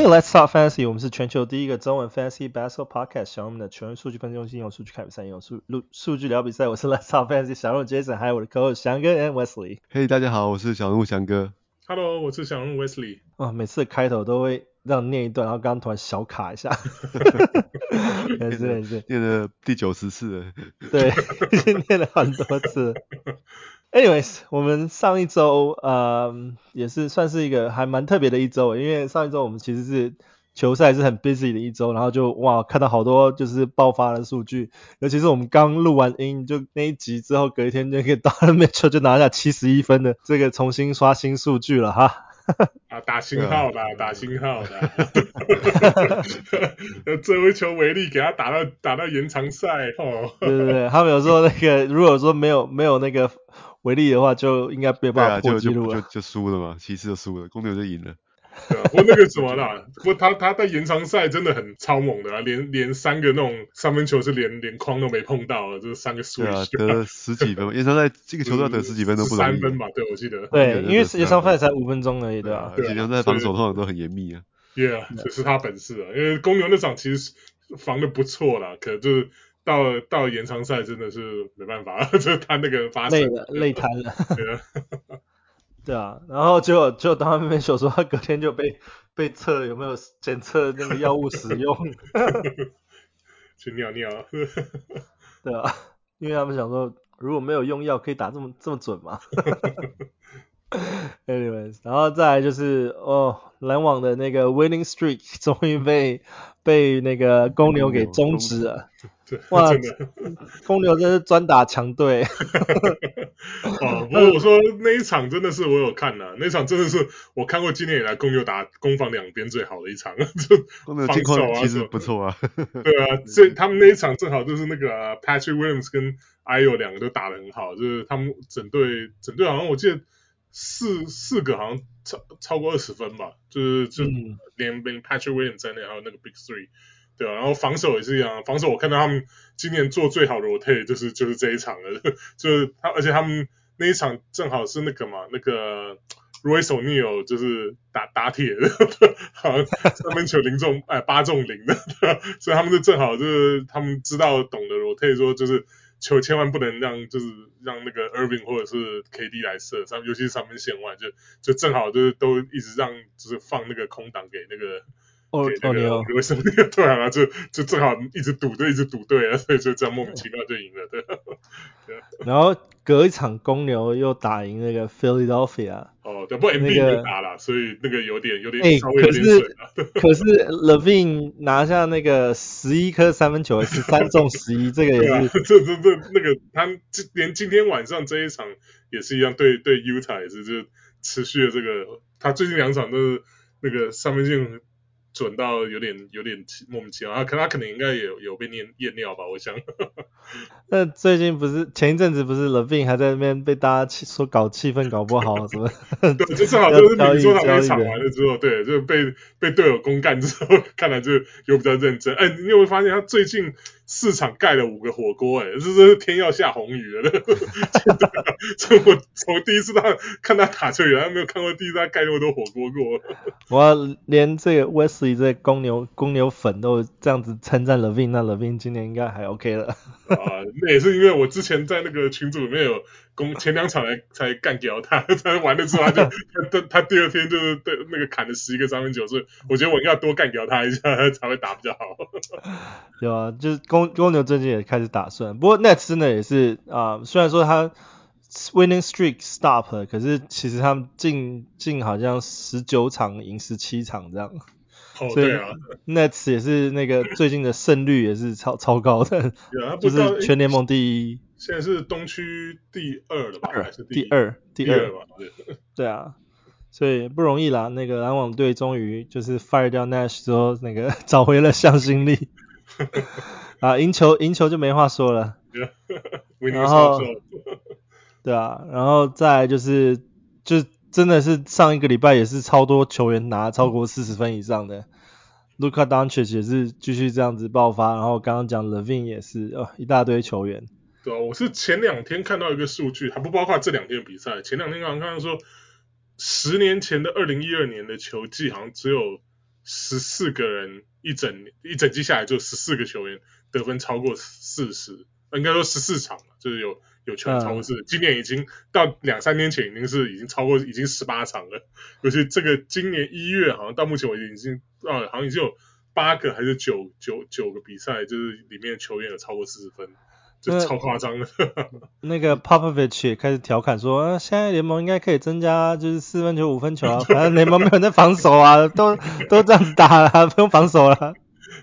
Hey, let's talk fantasy。我们是全球第一个中文 fantasy basketball podcast，小人们的全员数据分析中心，用数据看比赛，用数录数据聊比赛。我是 Let's talk fantasy 小人物 Jason，还有我的 co-host 翔哥 and Wesley。Hey，大家好，我是小人物翔哥。Hello，我是小鹿 Wesley。哦，每次开头都会让念一段，然后刚刚突然小卡一下。没事没事，念了第九十次了。对，已经念了很多次。Anyways，我们上一周呃也是算是一个还蛮特别的一周，因为上一周我们其实是球赛是很 busy 的一周，然后就哇看到好多就是爆发的数据，尤其是我们刚录完音就那一集之后，隔一天就可以到了 Mitchell 就拿下七十一分的这个重新刷新数据了哈。啊，打星号的，打星号的。最后一球为例，给他打到打到延长赛哦。对对对，他们有说那个如果说没有没有那个。为例的话，就应该没办法破纪录了，啊、就就输了嘛，骑士就输了，公牛就赢了。对啊，不过那个什么啦，不过他他在延长赛真的很超猛的啊，连连三个那种三分球是连连框都没碰到，就是三个输。对啊，得了十几分，延长赛这个球都要得十几分都不容易。三分吧，对，我记得。对，因为延长赛才五分钟而已，对吧？延长赛防守通常都很严密啊。对啊，这是他本事啊，因为公牛那场其实防的不错啦，可就是。到到延长赛真的是没办法，就是他那个发累了，累瘫了。对啊，对啊，然后结果就当他们说说他隔天就被被测有没有检测那个药物使用，去尿尿。对啊，因为他们想说如果没有用药可以打这么这么准吗？Anyways，然后再来就是哦，篮网的那个 winning streak 终于被被那个公牛给终止了。哇，公牛真是专打强队。哦，不过我说那一场真的是我有看的，那场真的是我看过今年以来公牛打攻防两边最好的一场。就防守啊其实不错啊。对啊，这他们那一场正好就是那个 Patrick Williams 跟 Iyo 两个都打得很好，就是他们整队整队好像我记得四四个好像超超过二十分吧，就是就连连 Patrick Williams 在内还有那个 Big Three。对啊，然后防守也是一样，防守我看到他们今年做最好的 rotate 就是就是这一场了，就是他，而且他们那一场正好是那个嘛，那个 Royce O'Neal 就是打打铁的，好像三分球零中哎八中零的，所以他们就正好就是他们知道懂得 rotate 说就是球千万不能让就是让那个 Irving 或者是 KD 来射，上尤其是三分线外就就正好就是都一直让就是放那个空档给那个。哦哦，你哦，为什么那个对啊，就就正好一直赌，对一直赌对啊，所以 就这样莫名其妙就赢了，对。然后隔一场公牛又打赢那个 Philadelphia。哦，对，不过 Embiid 没打了，所以那个有点有点稍微有点水了。可是 Levine 拿下那个十一颗三分球，十三中十一，这个也是。这这这那个他连今天晚上这一场也是一样，对对 Utah 也是就持续的这个，他最近两场都是那个三分线。准到有点有点莫名其妙，他可他可能应该也有有被验验尿吧，我想。那最近不是前一阵子不是 LaVine 还在那边被大家气说搞气氛搞不好什么？对，就正好就是你说他那场完了之后，对，就被被队友公干之后，看来就又比较认真。哎，你有没有发现他最近？四场盖了五个火锅，哎，这是天要下红雨了。这我从第一次他看他打球，原来没有看过第一次他盖那么多火锅过。我连这个 Wesley 这公牛公牛粉都这样子称赞 LaVine，那 LaVine 今年应该还 OK 了。啊，那也是因为我之前在那个群组里面有。前两场才才干掉他，他完了之后他就他他第二天就是对那个砍了十一个三分球，所以我觉得我应该要多干掉他一下，他 才会打比较好。对啊，就是公公牛最近也开始打算，不过 Net 真的也是啊、呃，虽然说他 winning streak stop，可是其实他们近近好像十九场赢十七场这样。哦，对啊，Nets 也是那个 最近的胜率也是超超高的，就是全联盟第一。现在是东区第二了吧？还是第二？第二，第二吧？对，啊，所以不容易啦。那个篮网队终于就是 fire 掉 Nash 之后，那个 找回了向心力。啊，赢球赢球就没话说了。然后，对啊，然后再就是，就真的是上一个礼拜也是超多球员拿超过四十分以上的。Luka d o n c h 也是继续这样子爆发，然后刚刚讲 LaVine 也是哦，一大堆球员。对啊，我是前两天看到一个数据，还不包括这两天的比赛。前两天刚刚看到说，十年前的二零一二年的球季好像只有十四个人一整一整季下来就十四个球员得分超过四十，应该说十四场了，就是有有球员超过四十。今年已经到两三年前已经是已经超过已经十八场了，尤其这个今年一月好像到目前为止已经啊好像已经有八个还是九九九个比赛，就是里面球员有超过四十分。就超夸张的，那个 Popovich 也开始调侃说，啊，现在联盟应该可以增加，就是四分球、五分球啊，反正联盟没有人在防守啊，都都这样子打了，不用防守了。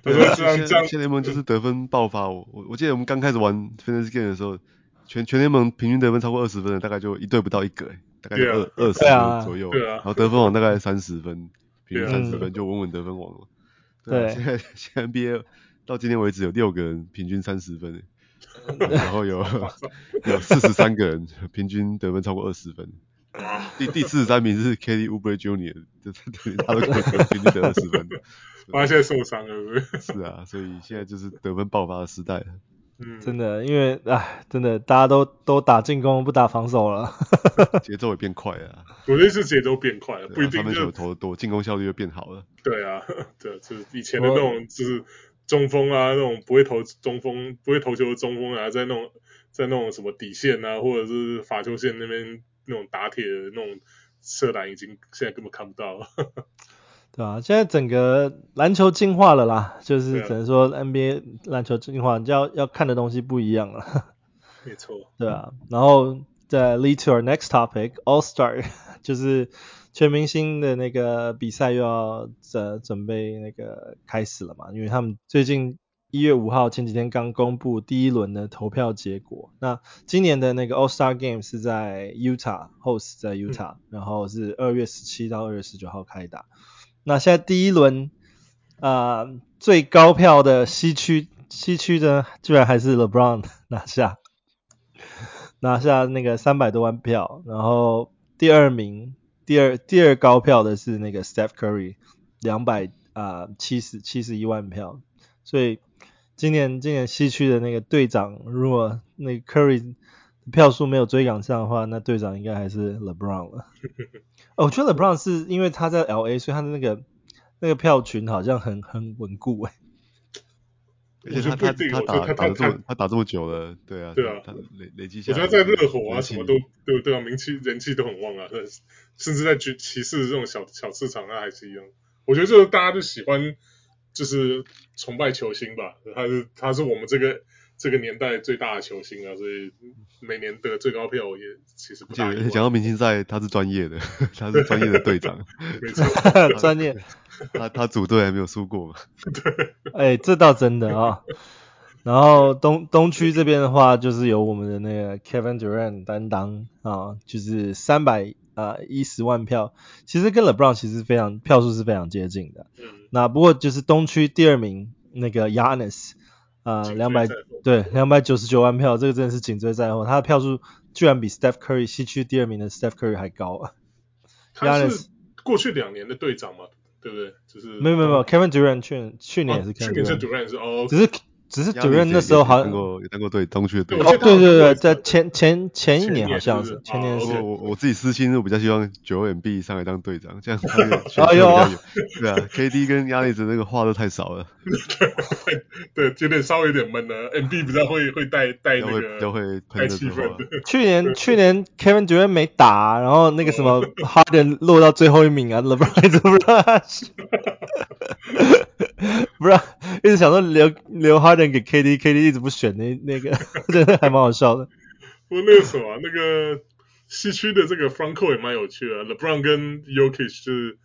对，现在现在联盟就是得分爆发，我我我记得我们刚开始玩 Fantasy Game 的时候，全全联盟平均得分超过二十分的大概就一队不到一个，大概就二二十分左右，然后得分王大概三十分，平均三十分就稳稳得分王了。对，现在现在 NBA 到今天为止有六个人平均三十分。然后有有四十三个人平均得分超过二十分，第第四十三名是 Kelly Oubre Jr.，就是他都可以平均得二十分。他现在受伤了，是啊，所以现在就是得分爆发的时代了。嗯，真的，因为哎，真的大家都都打进攻不打防守了，节奏也变快了。我觉得是节奏变快了，不一定就投多，进攻效率就变好了。对啊，对，就是以前的那种就是。中锋啊，那种不会投中锋、不会投球的中锋啊，在那种在那种什么底线啊，或者是罚球线那边那种打铁的那种射篮，已经现在根本看不到了。对啊，现在整个篮球进化了啦，就是只能说 NBA 篮球进化，就要要看的东西不一样了。没错。对啊，然后再 lead to our next topic, All Star，就是。全明星的那个比赛又要准准备那个开始了嘛？因为他们最近一月五号前几天刚公布第一轮的投票结果。那今年的那个 All Star Game 是在 Utah host 在 Utah，嗯、然后是二月十七到二月十九号开打。那现在第一轮啊、最高票的西区西区的居然还是 LeBron 拿下，拿下那个三百多万票，然后第二名。第二第二高票的是那个 Steph Curry，两百啊七十七十一万票，所以今年今年西区的那个队长，如果那个 Curry 票数没有追赶上的话，那队长应该还是 LeBron 了。哦，我觉得 LeBron 是因为他在 LA，所以他的那个那个票群好像很很稳固诶。而且他他他打他打这么他打这么久了，对啊，对啊，他累累积下来。我觉得在热火啊，什么都对对啊，名气人气都很旺啊，甚至在骑士这种小小市场，那还是一样。我觉得就是大家就喜欢，就是崇拜球星吧。他是他是我们这个这个年代最大的球星啊，所以每年得最高票也其实不大。讲到明星赛，他是专业的，他是专业的队长，没错，专业。他他组队还没有输过嘛？对，哎、欸，这倒真的啊。然后东东区这边的话，就是由我们的那个 Kevin Durant 担当啊，就是三百啊一十万票，其实跟 LeBron 其实非常票数是非常接近的。嗯。那不过就是东区第二名那个 Giannis 啊，两百对两百九十九万票，这个真的是紧追在后，他的票数居然比 Steph Curry 西区第二名的 Steph Curry 还高啊。他是过去两年的队长嘛？对不对？就是没有没有没有，Kevin Durant 去去年也是 Kevin，去年是 Durant 是哦，只是只是 Durant 那时候好像有当过队东区的队长。哦对对对，在前前前一年好像是前年是。我我自己私心，我比较希望 Joel Embiid 上来当队长，这样 子选比较有。对啊，KD 跟 Giannis 那个话都太少了。对，有点稍微有点闷了。Embiid 比较会会带带那个，都会带气氛。去年去年 Kevin Durant 没打，然后那个什么 Harden 落到最后一名啊，LeBron 一直不让他选。不是，一直想说留留 Harden 给 KD，KD 一直不选那那个，真的还蛮好笑的。不过那个什么、啊，那个西区的这个 front court 也蛮有趣的，LeBron 跟 Jokic 是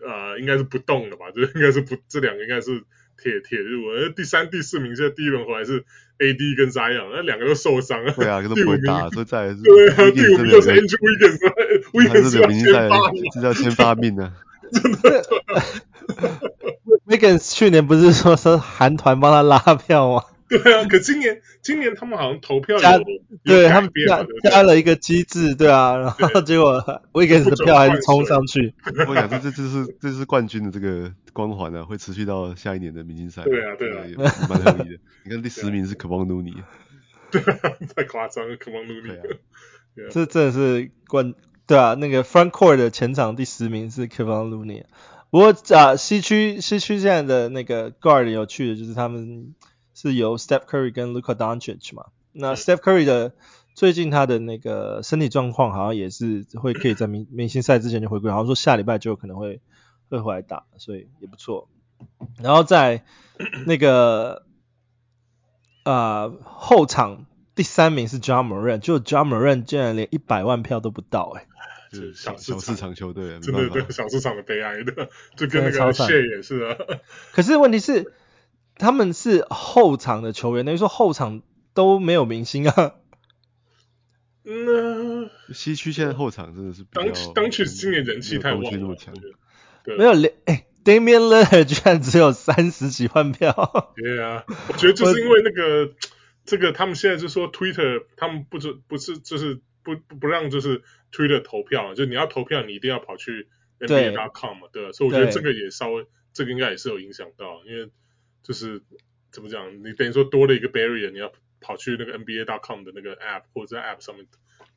呃应该是不动的吧？就应该是不这两个应该是铁铁路。而第三、第四名现在第一轮回来是 AD 跟 Zion，那两个都受伤了。对啊，都不会打，所以再来是。对啊，第五名就是 Andrew Wiggins，Wiggins 要先发命，这叫先发命啊！真的。Wiggins 去年不是说说韩团帮他拉票吗？对啊，可今年今年他们好像投票加，对他们加加了一个机制，对啊，然后结果 Wiggins 的票还是冲上去。我想这这这是这是冠军的这个光环啊，会持续到下一年的明星赛。对啊，对啊，蛮合理的。你看第十名是 Kevon Looney，对啊，太夸张了，Kevon Looney。这真的是冠，对啊，那个 Front Court 的前场第十名是 Kevon Looney。不过啊，西区西区现在的那个 guard 有趣的就是他们是由 Steph Curry 跟 Luka Doncic 嘛。那 Steph Curry 的最近他的那个身体状况好像也是会可以在明明星赛之前就回归，好像说下礼拜就有可能会会回来打，所以也不错。然后在那个啊、呃、后场第三名是 John Morant，就 John Morant 竟然连一百万票都不到哎、欸。是小小市场球队，真的对小市场的悲哀的，就跟那个 Shai 也是啊。可是问题是，他们是后场的球员，等于说后场都没有明星啊。嗯，西区现在后场真的是当当区今年人气太旺了，没有连哎，Damian Lillard 居然只有三十几万票。对啊，我觉得就是因为那个这个，他们现在就说 Twitter，他们不是不是就是。不不不让就是 Twitter 投票，就你要投票，你一定要跑去 NBA.com 嘛，对，对吧？所以我觉得这个也稍微，这个应该也是有影响到，因为就是怎么讲，你等于说多了一个 barrier，你要跑去那个 NBA.com 的那个 app 或者在 app 上面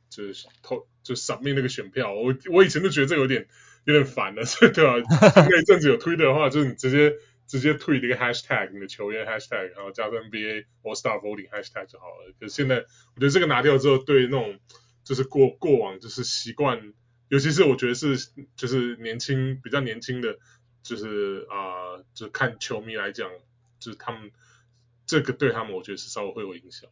就是投就 submit 那个选票。我我以前就觉得这个有点有点烦了，所 以对吧？那一阵子有 Twitter 的话，就是你直接直接推一个 hashtag，你的球员 hashtag，然后加上 NBA All Star Voting hashtag 就好了。可是现在我觉得这个拿掉之后，对那种就是过过往就是习惯，尤其是我觉得是就是年轻比较年轻的，就是啊、呃，就看球迷来讲，就是他们这个对他们，我觉得是稍微会有影响。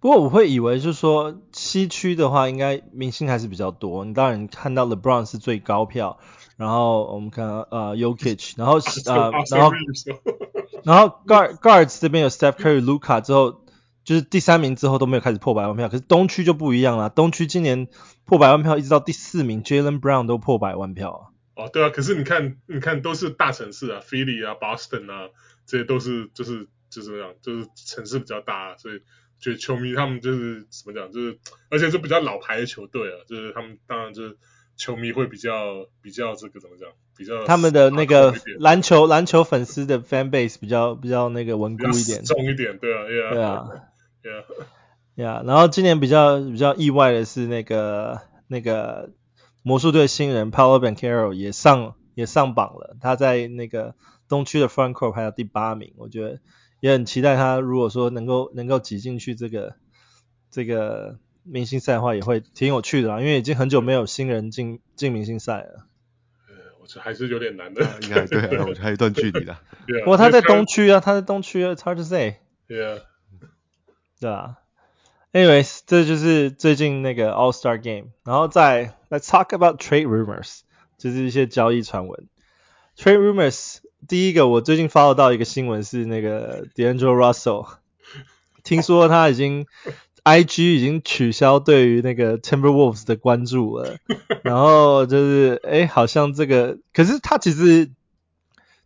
不过我会以为就是说西区的话，应该明星还是比较多。你当然看到 LeBron 是最高票，然后我们看呃 Yokich，然后呃 然后然后 Guard Guards 这边有 Steph Curry、Luka 之后。就是第三名之后都没有开始破百万票，可是东区就不一样了。东区今年破百万票，一直到第四名 Jaylen Brown 都破百万票啊。哦，对啊，可是你看，你看都是大城市啊，Philly 啊，Boston 啊，这些都是就是就是这样，就是城市比较大，所以觉得球迷他们就是怎么讲，就是而且是比较老牌的球队啊，就是他们当然就是球迷会比较比较这个怎么讲，比较他们的那个篮球篮球粉丝的 fan base 比较比较那个稳固一点，重一点，对啊，yeah, 对啊。呀呀，然后今年比较比较意外的是那个那个魔术队新人 Paolo Banchero 也上也上榜了，他在那个东区的 Front Court 排到第八名，我觉得也很期待他如果说能够能够挤进去这个这个明星赛的话，也会挺有趣的啦，因为已经很久没有新人进进明星赛了。呃，我觉得还是有点难的，应该对，我觉得还有一段距离的。不过他在东区啊，他在东区啊，It's hard to say。Yeah. 对啊，anyways，这就是最近那个 All Star Game，然后再 Let's talk about trade rumors，就是一些交易传闻。Trade rumors，第一个我最近 follow 到一个新闻是那个 D'Angel Russell，听说他已经 IG 已经取消对于那个 Timberwolves 的关注了，然后就是哎，好像这个，可是他其实。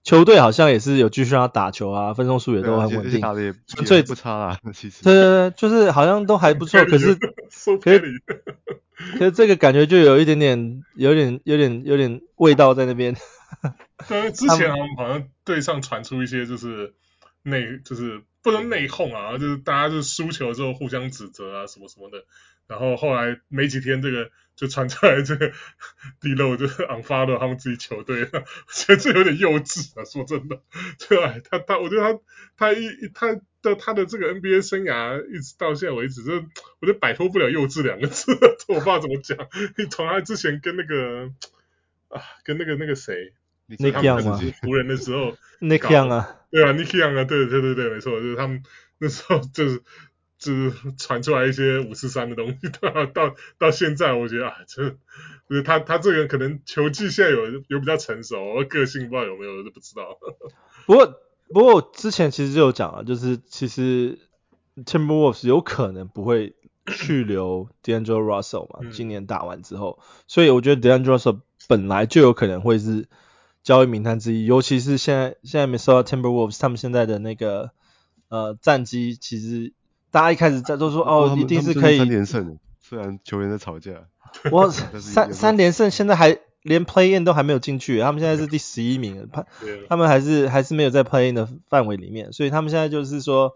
球队好像也是有继续让他打球啊，分钟数也都很稳定，打的也纯粹不差啊。其实对对对，就是好像都还不错，可是可是 可是这个感觉就有一点点，有点有点有点味道在那边。对，之前好像队上传出一些就是内就是不能内讧啊，就是大家就是输球之后互相指责啊什么什么的。然后后来没几天，这个就传出来，这个 D-Lo 就是 unfollow 他们自己球队了，我觉得这有点幼稚啊，说真的，对吧？他他，我觉得他他一他的他的这个 NBA 生涯一直到现在为止，就我觉得摆脱不了幼稚两个字，我不知道怎么讲。你从他之前跟那个啊，跟那个那个谁，Nick Young 吗？湖人的时候，Nick Young 啊，对啊，Nick Young 啊，对对对对，没错，就是他们那时候就是。就是传出来一些五四三的东西，到到到现在，我觉得啊，这就是他他这个可能球技现在有有比较成熟，个性不知道有没有，就不知道。不过不过之前其实就有讲啊，就是其实 Timberwolves 有可能不会去留 D'Angelo Russell 嘛，今年打完之后，所以我觉得 D'Angelo Russell 本来就有可能会是交易名单之一，尤其是现在现在没收到 Timberwolves 他们现在的那个呃战绩其实。大家一开始在都说哦，一定是可以三连胜，虽然球员在吵架。我 三三连胜，现在还连 play in 都还没有进去，他们现在是第十一名，他他们还是还是没有在 play in 的范围里面，所以他们现在就是说，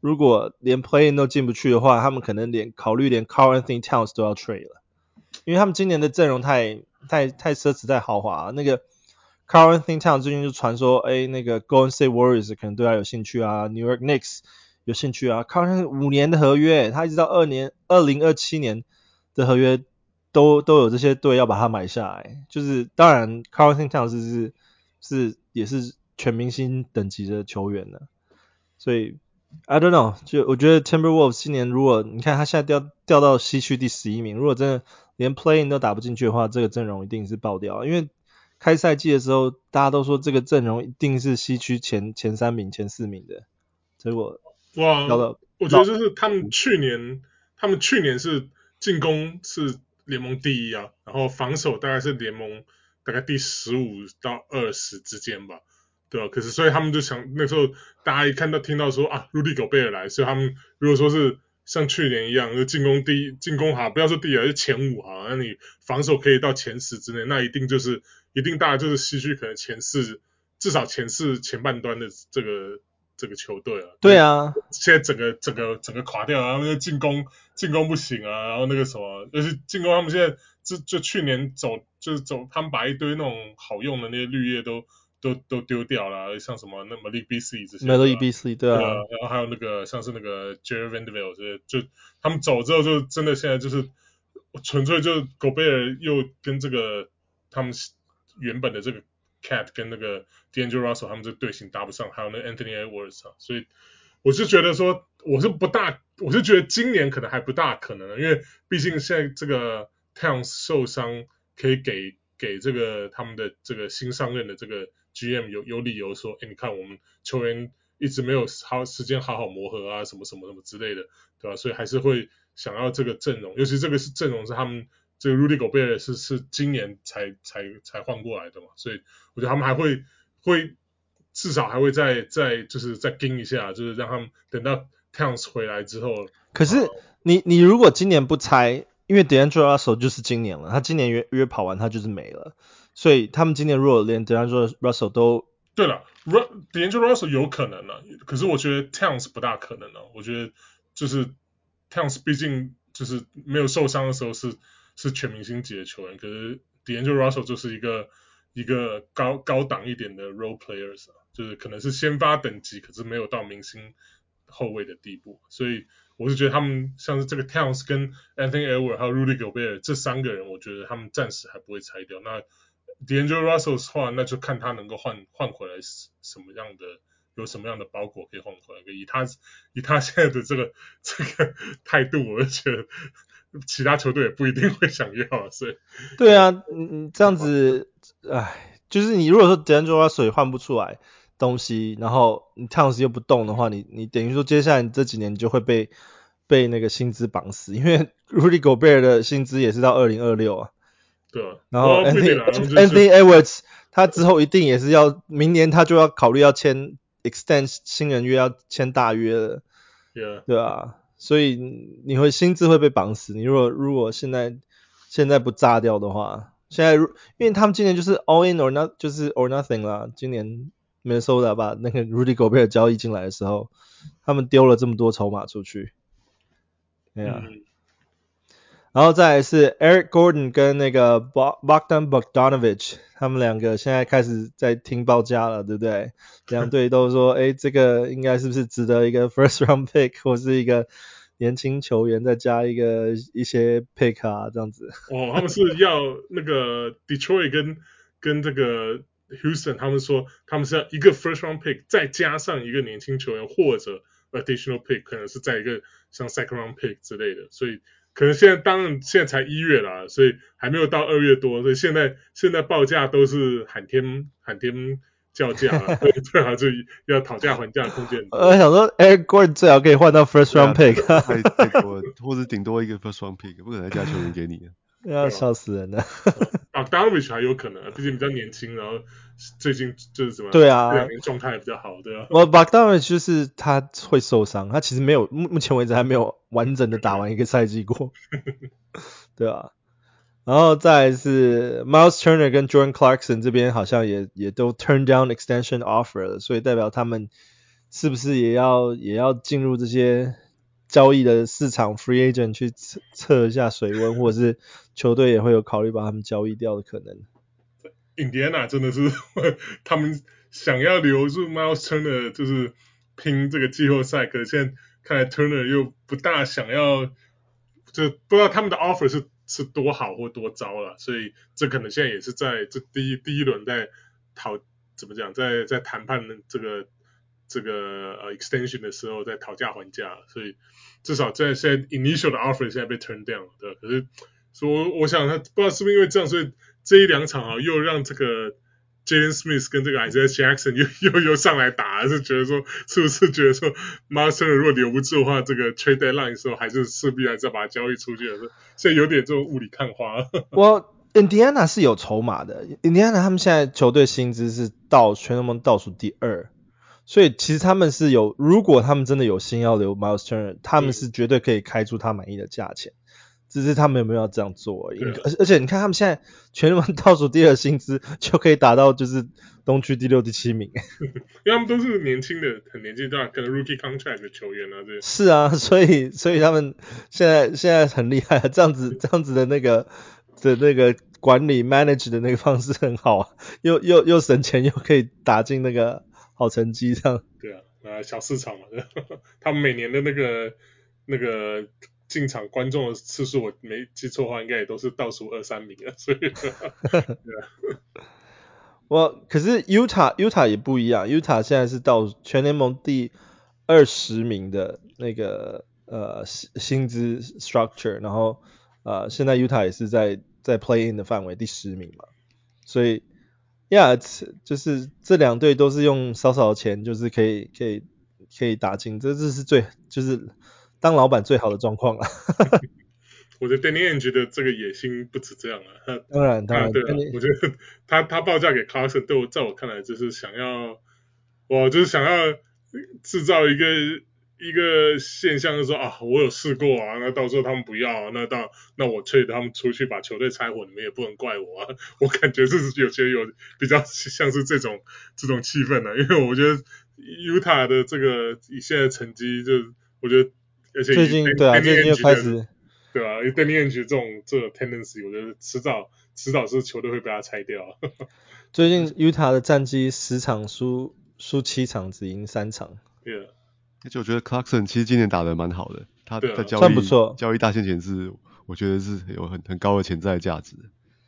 如果连 play in 都进不去的话，他们可能连考虑连 Carl Anthony Towns 都要 trade 了，因为他们今年的阵容太太太奢侈太豪华，那个 Carl Anthony Towns 最近就传说，哎，那个 Golden State Warriors 可能对他有兴趣啊，New York Knicks 有兴趣啊。Karl-Anthony 五年的合约，他一直到二年二零二七年的合约都都有这些队要把他买下来。就是当然，Carlton Town 是是是也是全明星等级的球员了，所以。I don't know，就我觉得 Timberwolves 今年如果你看他现在掉掉到西区第十一名，如果真的连 Playing 都打不进去的话，这个阵容一定是爆掉。因为开赛季的时候大家都说这个阵容一定是西区前前三名、前四名的，结果哇，我觉得就是他们去年他们去年是进攻是联盟第一啊，然后防守大概是联盟大概第十五到二十之间吧。对啊，可是所以他们就想那时候大家一看到听到说啊，Rudy Gobert 来，所以他们如果说是像去年一样，就进攻第一，进攻哈，不要说第一，是前五哈，那你防守可以到前十之内，那一定就是一定大家就是西区可能前四，至少前四前半端的这个这个球队啊。对啊，现在整个整个整个垮掉，然后那个进攻进攻不行啊，然后那个什么，就是进攻他们现在就就去年走就是走，他们把一堆那种好用的那些绿叶都。都都丢掉了，像什么那么 Malik Beasley 这些，Malik Beasley 对啊，然后还有那个像是那个 Jarred Vanderbilt 这些，就他们走之后就真的现在就是纯粹就 Gobert 又跟这个他们原本的这个 Cat 跟那个 d a n g e l Russell 他们这队形搭不上，还有那 Anthony Edwards 啊，所以我是觉得说我是不大，我是觉得今年可能还不大可能，因为毕竟现在这个 Towns 受伤可以给给这个他们的这个新上任的这个。GM 有有理由说，哎，你看我们球员一直没有好时间好好磨合啊，什么什么什么之类的，对吧？所以还是会想要这个阵容，尤其这个是阵容是他们这个 Rudy Gobert 是是今年才才才换过来的嘛，所以我觉得他们还会会至少还会再再就是再盯一下，就是让他们等到 Towns 回来之后。可是你你如果今年不拆，因为 D'Angelo Russell 就是今年了，他今年约约跑完他就是没了。所以他们今年如果连 D'Angelo Russell 都对了，D'Angelo Russell 有可能了，可是我觉得 Towns 不大可能了。我觉得就是 Towns 毕竟就是没有受伤的时候是是全明星级的球员，可是 d a n g e l Russell 就是一个一个高高档一点的 role players，就是可能是先发等级，可是没有到明星后卫的地步。所以我是觉得他们像是这个 Towns 跟 Anthony Edwards 还有 Rudy Gobert 这三个人，我觉得他们暂时还不会拆掉。那 d a n g e l Russell 的话，那就看他能够换换回来什么样的，有什么样的包裹可以换回来。以他以他现在的这个这个态度，我就觉得其他球队也不一定会想要。所以，对啊，你，这样子，哎，就是你如果说 D'Angelo Russell 换不出来东西，然后你 Towns 又不动的话，你你等于说接下来这几年你就会被被那个薪资绑死，因为 Rudy Gobert 的薪资也是到二零二六啊。对啊，然后 Anthony Anthony Edwards 他之后一定也是要明年他就要考虑要签 extend 新人约，要签大约了，Yeah. 对啊，所以你会心智会被绑死。你如果如果现在现在不炸掉的话，现在如因为他们今年就是 all in or not 就是 or nothing 啦。今年 Minnesota 把那个 Rudy Gobert 交易进来的时候，他们丢了这么多筹码出去，对呀。然后再来是 Eric Gordon 跟那个 Bogdan Bogdanovic，他们两个现在开始在听报价了，对不对？两队都说，哎，这个应该是不是值得一个 first round pick 或是一个年轻球员再加一个一些 pick 啊，这样子。哦，他们是要那个 Detroit 跟跟这个 Houston，他们说他们是要一个 first round pick 再加上一个年轻球员或者 additional pick，可能是在一个像 second round pick 之类的，所以。可能现在当然现在才一月啦，所以还没有到二月多，所以现在现在报价都是喊天喊天叫价，对，最好就要讨价还价的空间。我想说，Eric Gordon 最好可以换到 first round pick，太太多，或者顶多一个 first round pick，不可能再加球员给你。要笑死人了。啊，Bogdanovic 还有可能，毕竟比较年轻，然后最近就是什么？对啊，这两年状态也比较好，对啊。我 Bogdanovic 就是他会受伤，他其实没有目目前为止还没有完整的打完一个赛季过，对啊。然后再来是 Miles Turner 跟 Jordan Clarkson 这边好像也也都 turn down extension offer 了，所以代表他们是不是也要也要进入这些？交易的市场，free agent 去测测一下水温，或者是球队也会有考虑把他们交易掉的可能。印第安纳真的是 他们想要留住 Miles Turner，就是拼这个季后赛，可是现在看来 Turner 又不大想要，就不知道他们的 offer 是是多好或多糟了，所以这可能现在也是在这第一第一轮在讨怎么讲，在在谈判的这个这个呃 extension 的时候在讨价还价，所以至少在现在 initial 的 offer 现在被 turn down，对？可是说我想他不知道是不是因为这样，所以。这一两场啊，又让这个 Jalen Smith 跟这个 Isaiah Jackson 又又又上来打，还是觉得说，是不是觉得说 Master 如果留不住的话，这个 trade deadline 的时候，还是势必还是要把它交易出去的。现在有点这种雾里看花。我 Indiana 是有筹码的，Indiana 他们现在球队薪资是倒全联盟倒数第二，所以其实他们是有，如果他们真的有心要留 Miles Turner，他们是绝对可以开出他满意的价钱。只是他们有没有要这样做而已，而而且你看他们现在全联盟倒数第二薪资就可以达到就是东区第六第七名，因为他们都是年轻的很年轻的可能 rookie contract 的球员啊，这些。是啊，所以所以他们现在现在很厉害，这样子这样子的那个的那个管理 manage 的那个方式很好啊，又又又省钱又可以打进那个好成绩这样。对啊，呃小市场嘛，他们每年的那个那个。进场观众的次数，我没记错的话，应该也都是倒数二三名啊。所以，对啊。我可是 Utah Utah 也不一样，Utah 现在是到全联盟第二十名的那个呃薪资 structure，然后呃现在 Utah 也是在在 play in 的范围第十名嘛。所以，Yeah，就是这两队都是用少少的钱，就是可以可以可以打进，这这是最就是。当老板最好的状况了。我觉得 Danny Ainge 的这个野心不止这样啊。当然，当然，对啊，我觉得他他报价给 Clarkson，对我在我看来就是想要，我就是想要制造一个一个现象，就是说啊，我有试过啊，那到时候他们不要啊，那到那我催他们出去把球队拆伙，你们也不能怪我啊。我感觉这是有些有比较像是这种这种气氛啊，因为我觉得 Utah 的这个以现在成绩，就我觉得。而且最近对啊，最近又开始，对啊，因为 Danny Ainge 这种这种 tendency，我觉得迟早迟早是球队会被他拆掉。最近 Utah 的战绩十场输输七场，只赢三场。对啊，而且我觉得 Clarkson 其实今年打得蛮好的，他在交易算不错，交易大线前是我觉得是有很很高的潜在价值。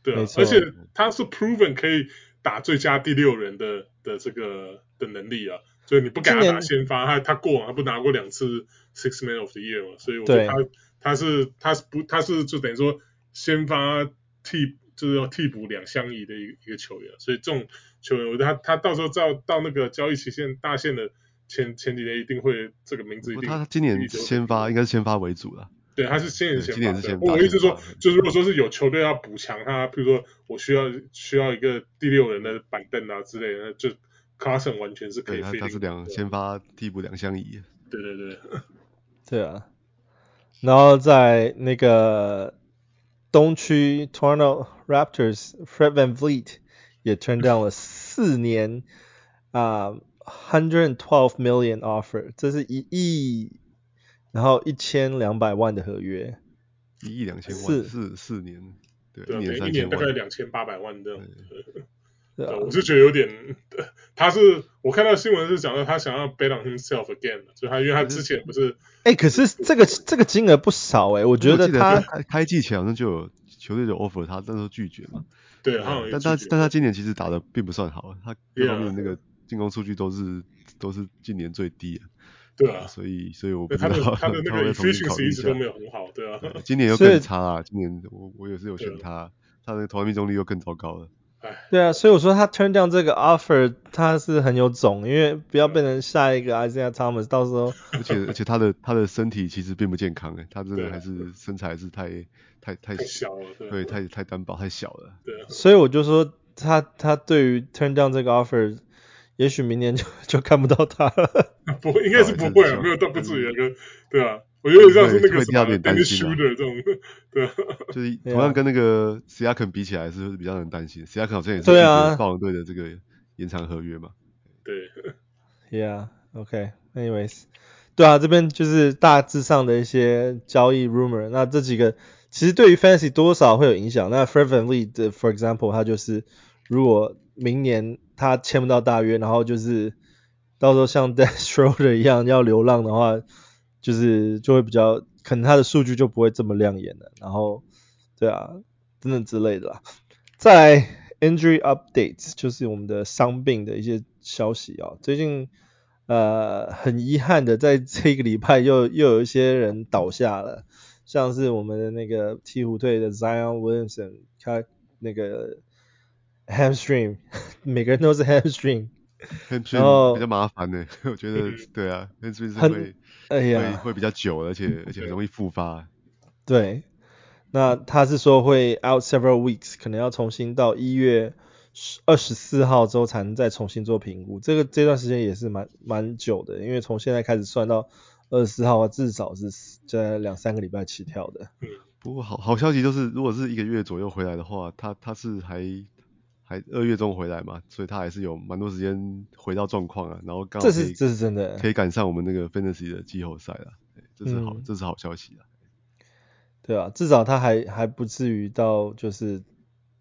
对啊，而且他是 proven 可以打最佳第六人的的这个的能力啊。所以你不给他打先发，他他过往他不拿过两次 Six Man of the Year 嘛？所以我觉得他他是他是不他是就等于说先发替就是要替补两相宜的一个一个球员。所以这种球员，我觉得他他到时候到到那个交易期限大限的前前几年一定会这个名字一定。他今年先发应该是先发为主了。对，他是今年先发。今年是先发。我意思说，就是如果说是有球队要补强他，譬如说我需要需要一个第六人的板凳啊之类的，就。Carson 完全是可以，他他是两先发替补两相宜。对对对，对啊。然后在那个东区 Toronto Raptors Fred VanVleet 也 turn down 了四年啊、and twelve million offer，这是一亿，然后一千两百万的合约。一亿两千万，四四四年，对，对啊、一年一年大概两千八百万这样。对啊，我是觉得有点，他是我看到新闻是讲到他想要 bet on himself again，所以他因为他之前不是，哎、欸，可是这个这个金额不少哎、欸，我觉得他得开开季前好像就有球队的 offer，他那时候拒绝嘛，对，但他但他今年其实打的并不算好，他各方面那个进攻数据都是都是近年最低，对啊，所以所以我不知道他的那个 efficiency 一直都没有很好，对啊，今年又更差啊，今年我我也是有选他，他的投篮命中率又更糟糕了。对啊，所以我说他 turn down 这个 offer，他是很有种，因为不要变成下一个 Isaiah Thomas，到时候。而且 而且他的他的身体其实并不健康诶，他真的还是身材是太太太小了，对，太太单薄太小了。对。所以我就说他他对于 turn down 这个 offer，也许明年就 就看不到他了。不会，应该是不会啊，没有到不至于那个，对啊。我觉得像是那个什么 Dennis Schroeder 这种，对啊，就是同样跟那个 Siakam 比起来，是比较能担心？Siakam 好像也是暴龙队的这个延长合约嘛。对，Yeah，OK，Anyways，对啊，这边就是大致上的一些交易 rumor。那这几个其实对于 Fantasy 多少会有影响。那 Fred VanVleet 的 For example，他就是如果明年他签不到大约，然后就是到时候像 d e s h r o d e r 一样要流浪的话，就是就会比较可能他的数据就不会这么亮眼了。然后，对啊，等等之类的啦。再来 Injury Updates 就是我们的伤病的一些消息啊。最近呃很遗憾的，在这个礼拜又又有一些人倒下了，像是我们的那个鹈鹕队的 Zion Williamson，他那个。Hamstring，每个人都是 hamstring，然后比较麻烦的，我觉得对啊，hamstring 是会，哎呀，会会比较久，而且而且很容易复发。对，那他是说会 out several weeks，可能要重新到一月二十四号之后才能再重新做评估。这个这段时间也是蛮蛮久的，因为从现在开始算到二十四号，至少是在两三个礼拜起跳的。嗯，不过好好消息就是，如果是一个月左右回来的话，他他是还。还二月中回来嘛，所以他还是有蛮多时间回到状况啊，然后刚好这是这是真的，可以赶上我们那个 Fantasy 的季后赛了，这是好、嗯、这是好消息啊。对啊，至少他还还不至于到就是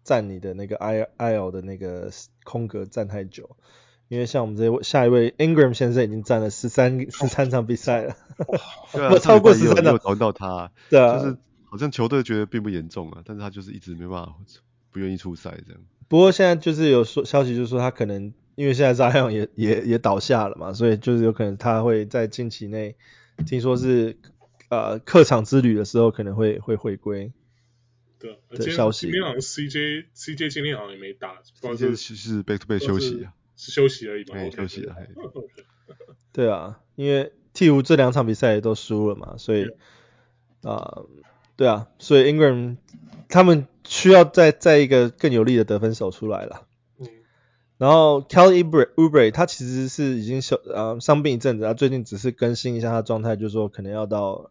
占你的那个 IL 的那个空格占太久，因为像我们这位下一位 Ingram 先生已经占了十三十三场比赛了，对啊，超过十三场，找到他，对啊，就是好像球队觉得并不严重啊，但是他就是一直没办法不愿意出赛这样。不过现在就是有说消息，就是说他可能因为现在 Zion 也 也也倒下了嘛，所以就是有可能他会在近期内，听说是呃客场之旅的时候可能会会回归。对，的消息。今天好像 CJ CJ 今天好像也没打，不知道是是 back to back 休息啊，是休息而已嘛，对，休息了。对啊，因为鵜鹕这两场比赛也都输了嘛，所以啊、呃，对啊，所以 Ingram 他们。需要再再一个更有力的得分手出来了。嗯，然后 Kelly Oubre 他其实是已经休呃伤病一阵子，他最近只是更新一下他状态，就是说可能要到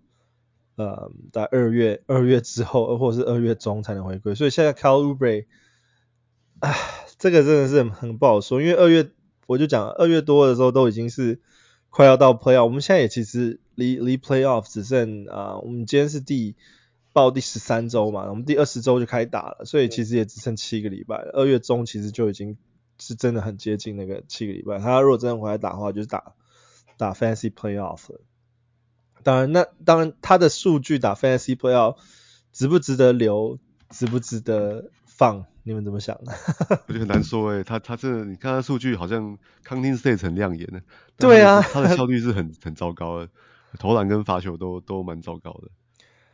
呃在二月二月之后，或者是二月中才能回归。所以现在 Kelly Oubre，唉，这个真的是很不好说，因为二月我就讲二月多的时候都已经是快要到 Playoff，我们现在也其实离离 Playoff 只剩啊、呃，我们今天是第。报第十三周嘛，我们第二十周就开打了，所以其实也只剩七个礼拜了。二月中其实就已经是真的很接近那个七个礼拜。他如果真的回来打的话，就是打打 Fantasy Playoff 了。当然，那当然他的数据打 Fantasy Playoff 值不值得留，值不值得放？你们怎么想呢？我觉得很难说诶、欸，他他这你看他数据好像 Counting Stats 很亮眼的，对啊，他的 效率是很很糟糕的，投篮跟罚球都都蛮糟糕的。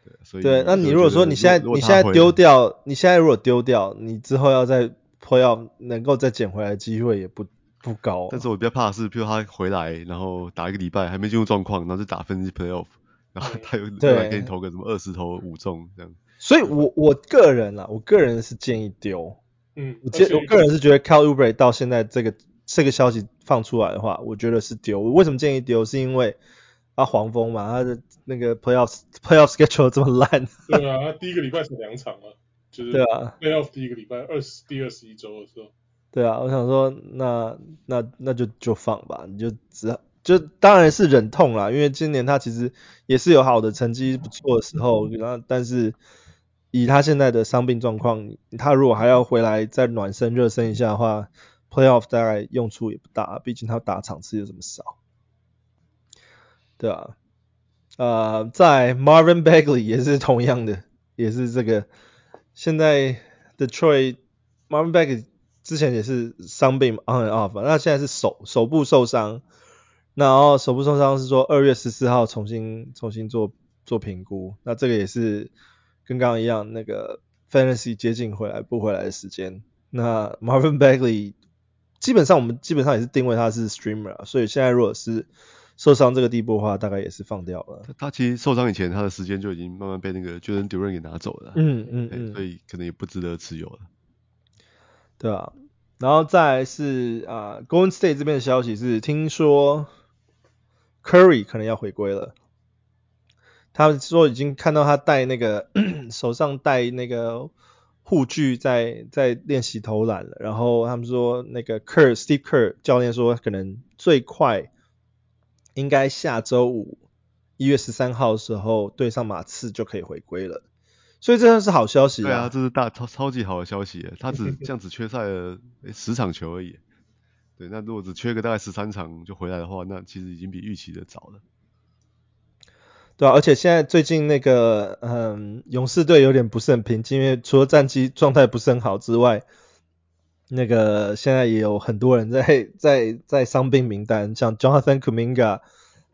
对，所以对，那你如果说你现在你现在丢掉，你现在如果丢掉，你之后要再 playoff 能够再捡回来的机会也不不高。但是我比较怕的是，譬如他回来，然后打一个礼拜还没进入状况，然后就打分析 playoff，然后他又回来给你投个什么二十投五中这样。所以我我个人啊，我个人是建议丢。嗯，我建我个人是觉得 Kelly Oubre 到现在这个这个消息放出来的话，我觉得是丢。我为什么建议丢？是因为啊黄蜂嘛，他的。那个 playoff playoff schedule 这么烂？对啊，他第一个礼拜是两场啊，就是对啊，playoff 第一个礼拜二十第二十一周的时候。对啊，我想说那那那就就放吧，你就只就当然是忍痛啦，因为今年他其实也是有好的成绩不错的时候，然后但是以他现在的伤病状况，他如果还要回来再暖身热身一下的话，playoff 大概用处也不大，毕竟他打场次又这么少。对啊。呃，在 Marvin Bagley 也是同样的，也是这个。现在 Detroit Marvin Bagley 之前也是伤病 on and off，那现在是手手部受伤，然后手部受伤是说二月十四号重新重新做做评估，那这个也是跟刚刚一样，那个 Fantasy 接近回来不回来的时间。那 Marvin Bagley 基本上我们基本上也是定位他是 Streamer，所以现在如果是受伤这个地步的话，大概也是放掉了。他其实受伤以前，他的时间就已经慢慢被那个 Jordan Duran 给拿走了。嗯嗯嗯，所以可能也不值得持有了。对啊，然后再来是啊、呃、Golden State 这边的消息是，听说 Curry 可能要回归了。他们说已经看到他戴那个 手上戴那个护具在在练习投篮了。然后他们说那个 Kerr Steve Kerr 教练说可能最快。应该下周五一月十三号的时候对上马刺就可以回归了，所以这是好消息。对啊，这是大超超级好的消息。他只 这样只缺赛了十场球而已。对，那如果只缺个大概十三场就回来的话，那其实已经比预期的早了。对啊，而且现在最近那个嗯，勇士队有点不是很平静，因为除了战绩状态不是很好之外，那个现在也有很多人在在在伤病名单，像 Jonathan Kuminga，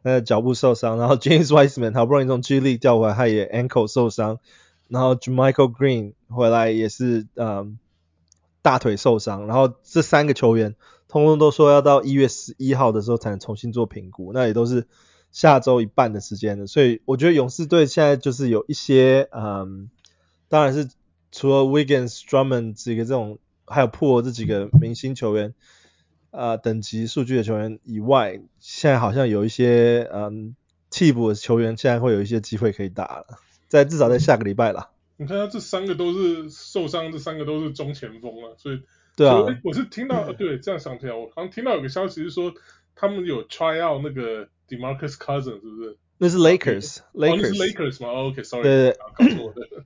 呃，脚部受伤，然后 James Wiseman 好不容易从 G l e 调回来，他也 ankle 受伤，然后 Jamichael Green 回来也是嗯大腿受伤，然后这三个球员通通都说要到一月十一号的时候才能重新做评估，那也都是。下周一半的时间了，所以我觉得勇士队现在就是有一些，嗯，当然是除了 Wiggins、Drummond 几个这种，还有 Poole 这几个明星球员，呃，等级数据的球员以外，现在好像有一些，嗯，替补的球员现在会有一些机会可以打了，在至少在下个礼拜啦。你看他这三个都是受伤，这三个都是中前锋啊，所以对啊，我是听到，对，这样想起来，我好像听到有个消息是说，他们有 try out 那个。DeMarcus Cousins 是不是？那是 Lakers，Lakers，哦，那是 Lakers 吗？哦，OK，Sorry，对对，搞错了。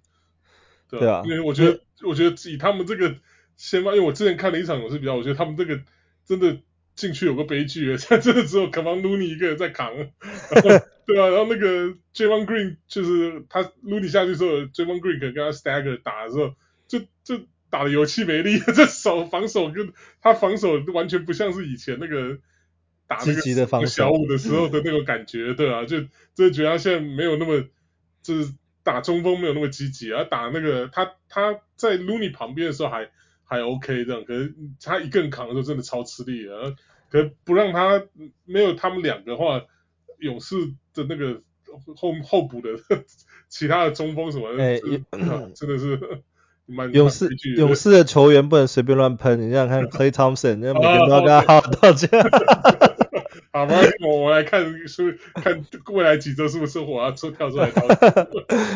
对啊，因为我觉得，我觉得以他们这个先发，因为我之前看了一场勇士比赛，我觉得他们这个真的进去有个悲剧，现 在真的只有 Kevon Looney 一个人在扛。对啊，然后那个 Draymond Green 就是他 Looney 下去之后，Draymond Green 可能跟他 Stagger 打的时候，就就打的有气没力，这手防守跟他防守完全不像是以前那个。打那个小五的时候的那种感觉，对啊，就就觉得他现在没有那么，就是打中锋没有那么积极啊，打那个他他在 Looney 旁边的时候还还 OK 这样，可是他一个人扛的时候真的超吃力的，可是不让他没有他们两个的话，勇士的那个后后补的 其他的中锋什么的，欸啊、真的是 蛮勇士勇士的球员不能随便乱喷，你想想看 Klay Thompson，那每天都要跟他好好道歉。好吧，我我来看是看未来几周是不是我要出跳出来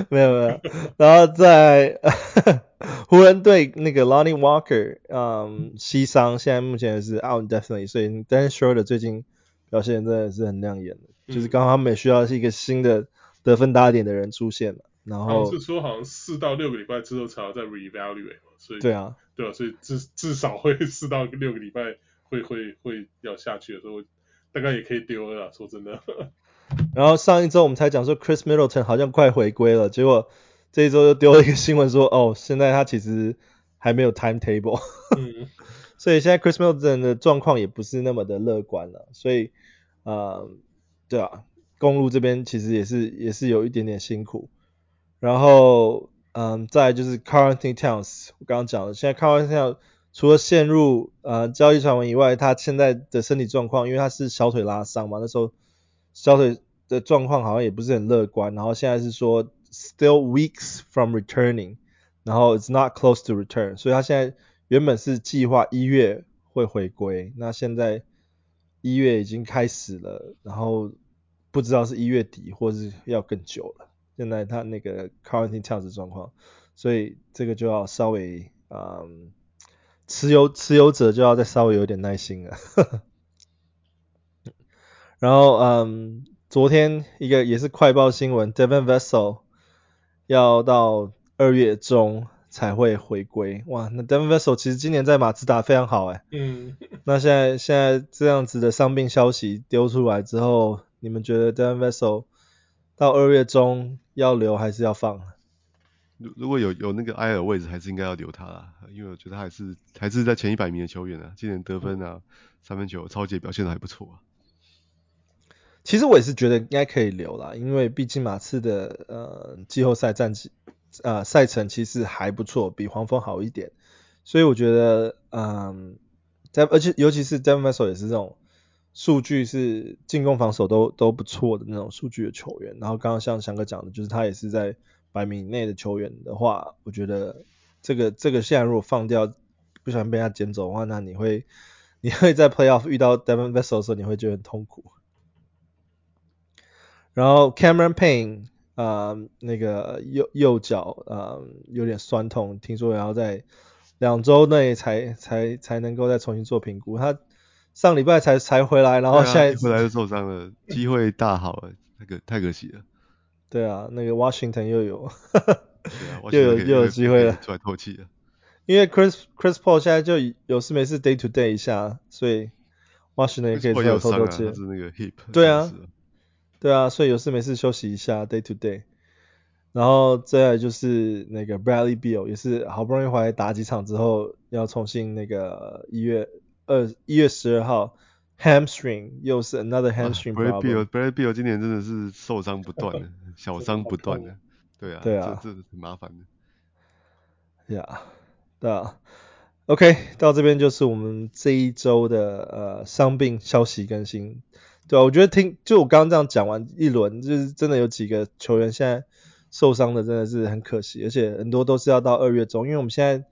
没有没有，然后在湖人队那个 Lonnie Walker，嗯，膝伤，现在目前是 out indefinitely，所以 Dennis Schroeder 最近表现真的是很亮眼的，嗯、就是刚好他们也需要是一个新的得分打点的人出现了，然后是说好像四到六个礼拜之后才要再 reevaluate，所以对啊，对啊，所以至至少会 四到六个礼拜会会会要下去的时候。大概也可以丢了，说真的。然后上一周我们才讲说 Chris Middleton 好像快回归了，结果这一周又丢了一个新闻说，哦，现在他其实还没有 timetable。嗯。所以现在 Chris Middleton 的状况也不是那么的乐观了，所以，呃，对啊，公路这边其实也是也是有一点点辛苦。然后，嗯，再来就是 Karl-Anthony Towns，我刚刚讲了，现在 Karl-Anthony Towns 除了陷入呃交易传闻以外，他现在的身体状况，因为他是小腿拉伤嘛，那时候小腿的状况好像也不是很乐观。然后现在是说 still weeks from returning，然后 it's not close to return，所以他现在原本是计划一月会回归，那现在一月已经开始了，然后不知道是一月底或是要更久了。现在他那个 Karl-Anthony Towns 状况，所以这个就要稍微嗯。持有持有者就要再稍微有点耐心了。然后，嗯，昨天一个也是快报新闻，Devin Vessel 要到二月中才会回归。哇，那 Devin Vassell 其实今年在马自达非常好哎。嗯。那现在现在这样子的伤病消息丢出来之后，你们觉得 Devin Vassell 到二月中要留还是要放？如如果有有那个埃尔位置，还是应该要留他啦，因为我觉得他还是还是在前一百名的球员啊，今年得分啊、三分球、超级表现的还不错啊。其实我也是觉得应该可以留啦，因为毕竟马刺的呃季后赛战绩啊赛程其实还不错，比黄蜂好一点，所以我觉得嗯，在而且尤其是 Devin Vessel 也是这种数据是进攻防守都都不错的那种数据的球员，然后刚刚像翔哥讲的，就是他也是在。百米以内的球员的话，我觉得这个这个现在如果放掉，不小心被他捡走的话，那你会你会在 playoff 遇到 Devin Vessel 的时候，你会觉得很痛苦。然后 Cameron Payne 啊、呃，那个右右脚啊、呃、有点酸痛，听说然后在两周内才才才能够再重新做评估。他上礼拜才才回来，然后现在、啊、回来就受伤了，机会大好了，那个太可惜了。对啊，那个 Washington 又有，对啊，又有又有机会了，出来透气了。因为 Chris Chris Paul 现在就有事没事 day to day 一下，所以 Washington 也可以出来透透气。是那个 hip。对啊，对啊，所以有事没事休息一下 day to day。然后再来就是那个 Bradley Beal 也是好不容易回来打几场之后，要重新那个一月二一月十二号 hamstring 又是 another hamstring problem。Bradley Beal Bradley Beal 今年真的是受伤不断的，小伤不断的。对啊，对啊，这这挺麻烦的。呀、yeah，对啊。OK，到这边就是我们这一周的呃伤病消息更新。对啊，我觉得听就我刚刚这样讲完一轮，就是真的有几个球员现在受伤的真的是很可惜，而且很多都是要到二月中，因为我们现在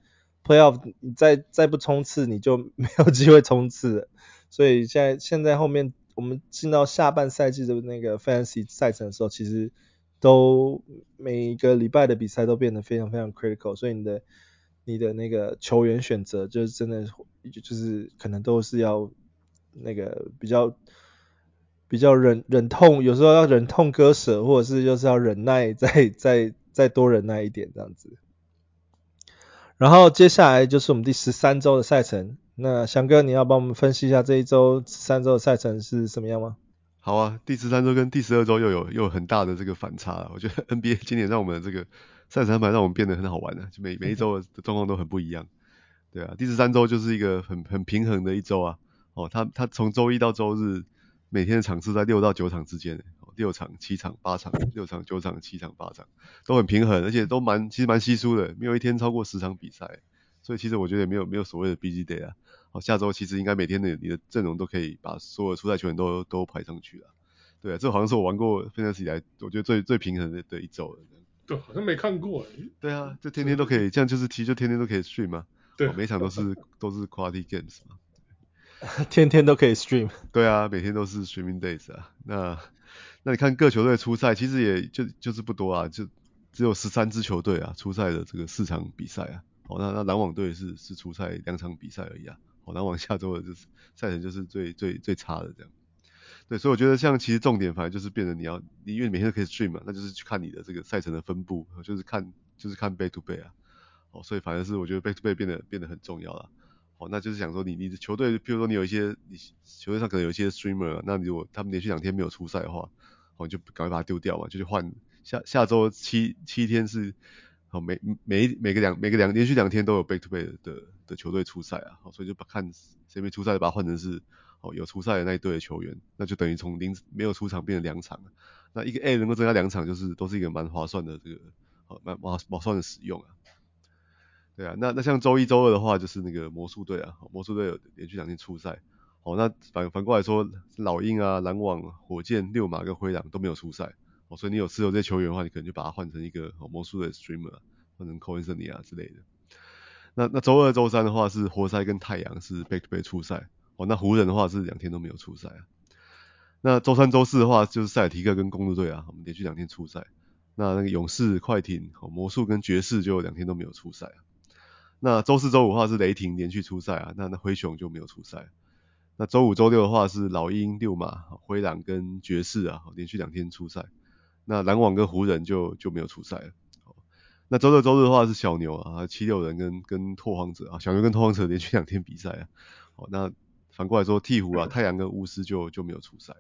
Playoff 你再再不冲刺你就没有机会冲刺了，所以现在现在后面我们进到下半赛季的那个 Fantasy 赛程的时候，其实。都每一个礼拜的比赛都变得非常非常 critical，所以你的你的那个球员选择就是真的就是可能都是要那个比较比较忍忍痛，有时候要忍痛割舍，或者是就是要忍耐再再再多忍耐一点这样子。然后接下来就是我们第十三周的赛程，那翔哥你要帮我们分析一下这一周三周的赛程是什么样吗？好啊，第十三周跟第十二周又有又有很大的这个反差了。我觉得 NBA 今年让我们的这个赛程安排让我们变得很好玩了，就每每一周的状况都很不一样。对啊，第十三周就是一个很很平衡的一周啊。哦，他他从周一到周日每天的场次在六到九场之间，六场、七场、八场、六场、九场、七场、八场都很平衡，而且都蛮其实蛮稀疏的，没有一天超过十场比赛。所以其实我觉得也没有没有所谓的 busy day 啊。好，下周其实应该每天的你的阵容都可以把所有的出赛球员都都排上去了。对啊，这好像是我玩过 Fantasy 以来我觉得最最平衡的的一周了。对，好像没看过。对啊，就天天都可以，这样就是其实就天天都可以 stream 嘛。对，每场都是都是 quality games 嘛。天天都可以 stream。对啊，每天都是 streaming days 啊。那那你看各球队出赛，其实也就就是不多啊，就只有十三支球队啊出赛的这个四场比赛啊。好，那那篮网队是是出赛两场比赛而已啊。好，篮网下周的就是赛程就是最最最差的这样。对，所以我觉得像其实重点反正就是变得你要，你因为每天都可以 stream 嘛，那就是去看你的这个赛程的分布，就是看就是看 back to back 啊。好，所以反正是我觉得 back to back 变得变得很重要了。哦，那就是想说你你的球队，譬如说你有一些你球队上可能有一些 streamer，那你如果他们连续两天没有出赛的话，好，你就赶快把它丢掉嘛，就去换下下周七七天是。好，每每每个两每个两连续两天都有 back to back 的的球队出赛啊，好，所以就把看谁没出赛，把它换成是哦有出赛的那一队的球员，那就等于从零没有出场变成两场，那一个 A 能够增加两场，就是都是一个蛮划算的这个好蛮蛮划算的使用啊。对啊，那那像周一周二的话，就是那个魔术队啊，魔术队有连续两天出赛，哦，那反反过来说，老鹰啊、篮网、火箭、六马跟灰狼都没有出赛。哦，所以你有持有这些球员的话，你可能就把它换成一个魔术的 streamer，换成 Cole Anthony 啊之类的。那那周二、周三的话是活塞跟太阳是 back to back 出赛，哦，那湖人的话是两天都没有出赛啊。那周三、周四的话就是塞尔提克跟公路队啊，我们连续两天出赛。那那个勇士、快艇、哦魔术跟爵士就两天都没有出赛啊。那周四、周五的话是雷霆连续出赛啊，那那灰熊就没有出赛。那周五、周六的话是老鹰、六马、灰狼跟爵士啊，连续两天出赛。那篮网跟湖人就就没有出赛了。那周六周日的话是小牛啊，七六人跟跟拓荒者啊，小牛跟拓荒者连续两天比赛啊。好，那反过来说，鹈鹕啊，太阳跟巫师就就没有出赛。